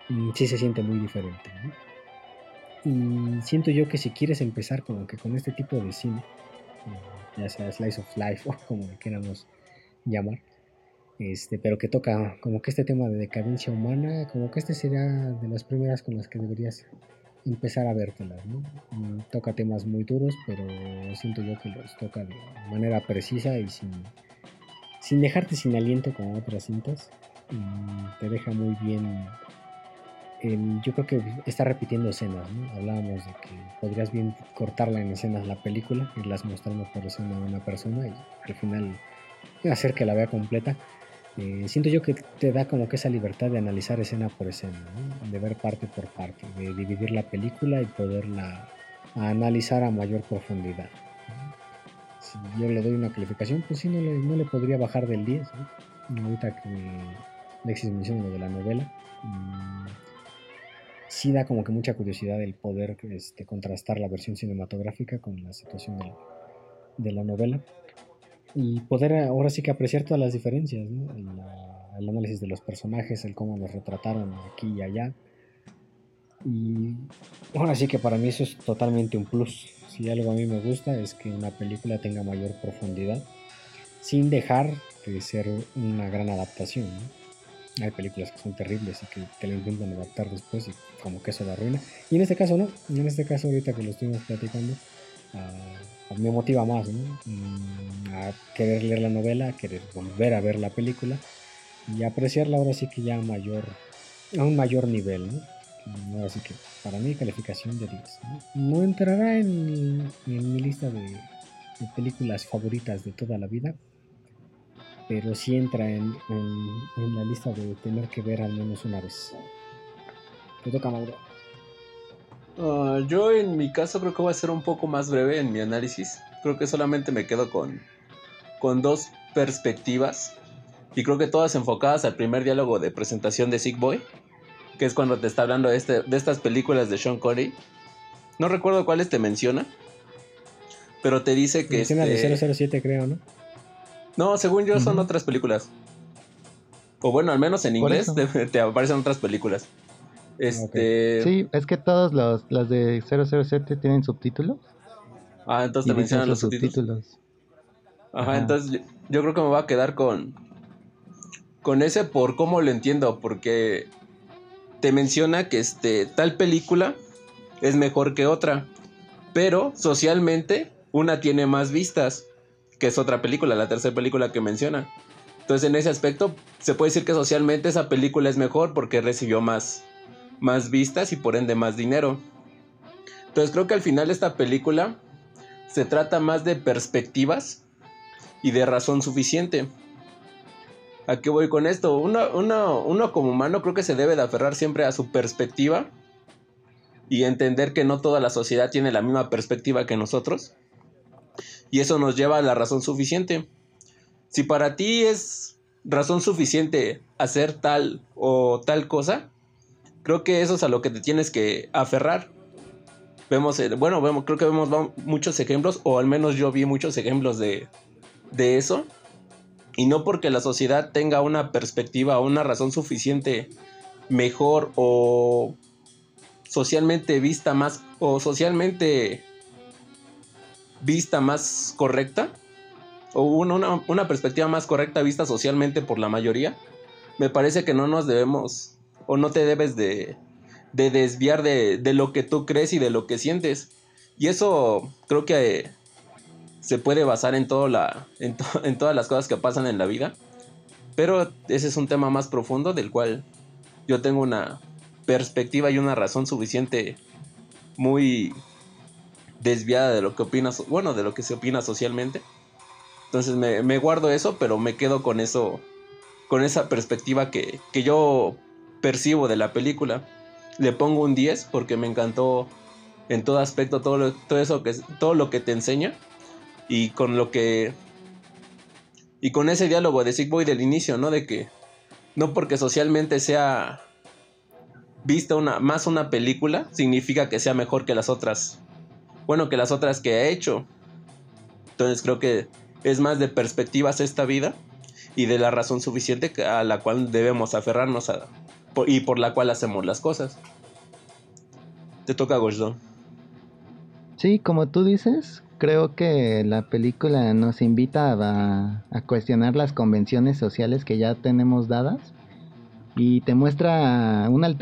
mm, sí se siente muy diferente. ¿no? Y siento yo que si quieres empezar como que con este tipo de cine, eh, ya sea Slice of Life o como le queramos llamar, este, pero que toca como que este tema de decadencia humana, como que este sería de las primeras con las que deberías empezar a vértelas, ¿no? Mm, Toca temas muy duros, pero siento yo que los toca de manera precisa y sin, sin dejarte sin aliento como otras cintas. Te deja muy bien. el- yo creo que está repitiendo escenas. Hablábamos de que podrías bien cortarla en escenas la película, irlas mostrando por escena a una persona y al final hacer que la vea completa. Eh, siento yo que te da como que esa libertad de analizar escena por escena, ¿no? de ver parte por parte, de dividir la película y poderla analizar a mayor profundidad. ¿no? Si yo le doy una calificación, pues sí, no le, no le podría bajar del 10. ¿no? Ahorita que Alexis menciona lo de la novela, mm, sí da como que mucha curiosidad el poder este, contrastar la versión cinematográfica con la situación de la, novela y poder ahora sí que apreciar todas las diferencias, ¿no? el, análisis de los personajes, el cómo los retrataron aquí y allá. Y ahora sí que para mí eso es totalmente un plus. Si algo a mí me gusta es que una película tenga mayor profundidad sin dejar de ser una gran adaptación. Hay películas que son terribles y que te la intentan adaptar después y como que eso la arruina. Y en este caso no, en este caso ahorita que lo estuvimos platicando, uh, me motiva más mm, a querer leer la novela, a querer volver a ver la película y apreciarla ahora sí que ya a mayor, a un mayor nivel. ¿no? Ahora sí que para mí calificación de 10. No, entrará en mi, lista de películas favoritas de toda la vida, pero sí entra en, la lista de tener que ver al menos una vez. Te toca, Mauro. Ah, yo en mi caso creo que voy a ser un poco más breve en mi análisis. Creo que solamente me quedo con, con dos perspectivas. Y creo que todas enfocadas al primer diálogo de presentación de Sick Boy. Que es cuando te está hablando de, este, de estas películas de Sean Connery. No recuerdo cuáles te menciona. Pero te dice que... Menciona de 007 este creo, ¿no? No, según yo son otras películas. O bueno, al menos en inglés te, aparecen otras películas. Este... Sí, es que todos los, las de 007 tienen subtítulos. Ah, entonces te mencionan los subtítulos. Ajá, entonces yo, creo que me voy a quedar con con ese por cómo lo entiendo, porque te menciona que este tal película es mejor que otra, pero socialmente una tiene más vistas que es otra película, la tercera película que menciona. Entonces en ese aspecto se puede decir que socialmente esa película es mejor porque recibió más, más vistas y por ende más dinero. Entonces creo que al final esta película se trata más de perspectivas y de razón suficiente. ¿A qué voy con esto? Uno, uno, uno como humano creo que se debe de aferrar siempre a su perspectiva y entender que no toda la sociedad tiene la misma perspectiva que nosotros y eso nos lleva a la razón suficiente. Si para ti es razón suficiente hacer tal o tal cosa, creo que eso es a lo que te tienes que aferrar. Vemos, bueno, vemos, creo que vemos muchos ejemplos, o al menos yo vi muchos ejemplos de, de eso. Y no porque la sociedad tenga una perspectiva o una razón suficiente mejor o socialmente vista más o socialmente vista más correcta o una, una, perspectiva más correcta vista socialmente por la mayoría, me parece que no nos debemos o no te debes de, de desviar de, de, lo que tú crees y de lo que sientes. Y eso creo que se puede basar en, todo la, en, todas las cosas que pasan en la vida. Pero ese es un tema más profundo del cual yo tengo una perspectiva y una razón suficiente muy desviada de lo que opinas, bueno, de lo que se opina socialmente. Entonces me, guardo eso, pero me quedo con eso, con esa perspectiva que, yo percibo de la película. Le pongo un 10 porque me encantó en todo aspecto todo, todo eso que todo lo que te enseña y con lo que y con ese diálogo de Sick Boy del inicio, ¿no? De que no porque socialmente sea vista una más una película significa que sea mejor que las otras bueno que las otras que ha hecho. Entonces creo que es más de perspectivas esta vida y de la razón suficiente a la cual debemos aferrarnos a, y por la cual hacemos las cosas. Te toca, Goshdon. Sí, como tú dices, creo que la película nos invita a, a, cuestionar las convenciones sociales que ya tenemos dadas y te muestra una,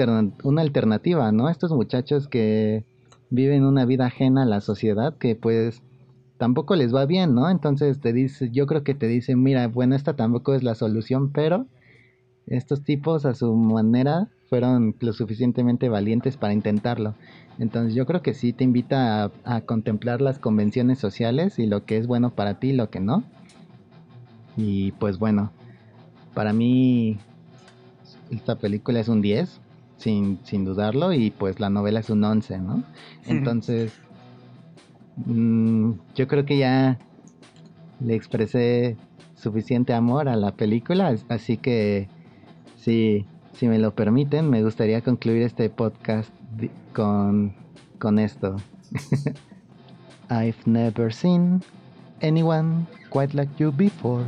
una alternativa, ¿no? Estos muchachos que viven una vida ajena a la sociedad que pues tampoco les va bien, ¿no? Entonces te dice, yo creo que te dice, mira, bueno, esta tampoco es la solución, pero estos tipos a su manera fueron lo suficientemente valientes para intentarlo. Entonces yo creo que sí te invita a, contemplar las convenciones sociales y lo que es bueno para ti y lo que no. Y pues bueno, para mí esta película es un 10 sin, sin dudarlo, y pues la novela es un 11, ¿no? Entonces, mm, yo creo que ya le expresé suficiente amor a la película, así que sí, si me lo permiten, me gustaría concluir este podcast con, con esto. I've never seen anyone quite like you before.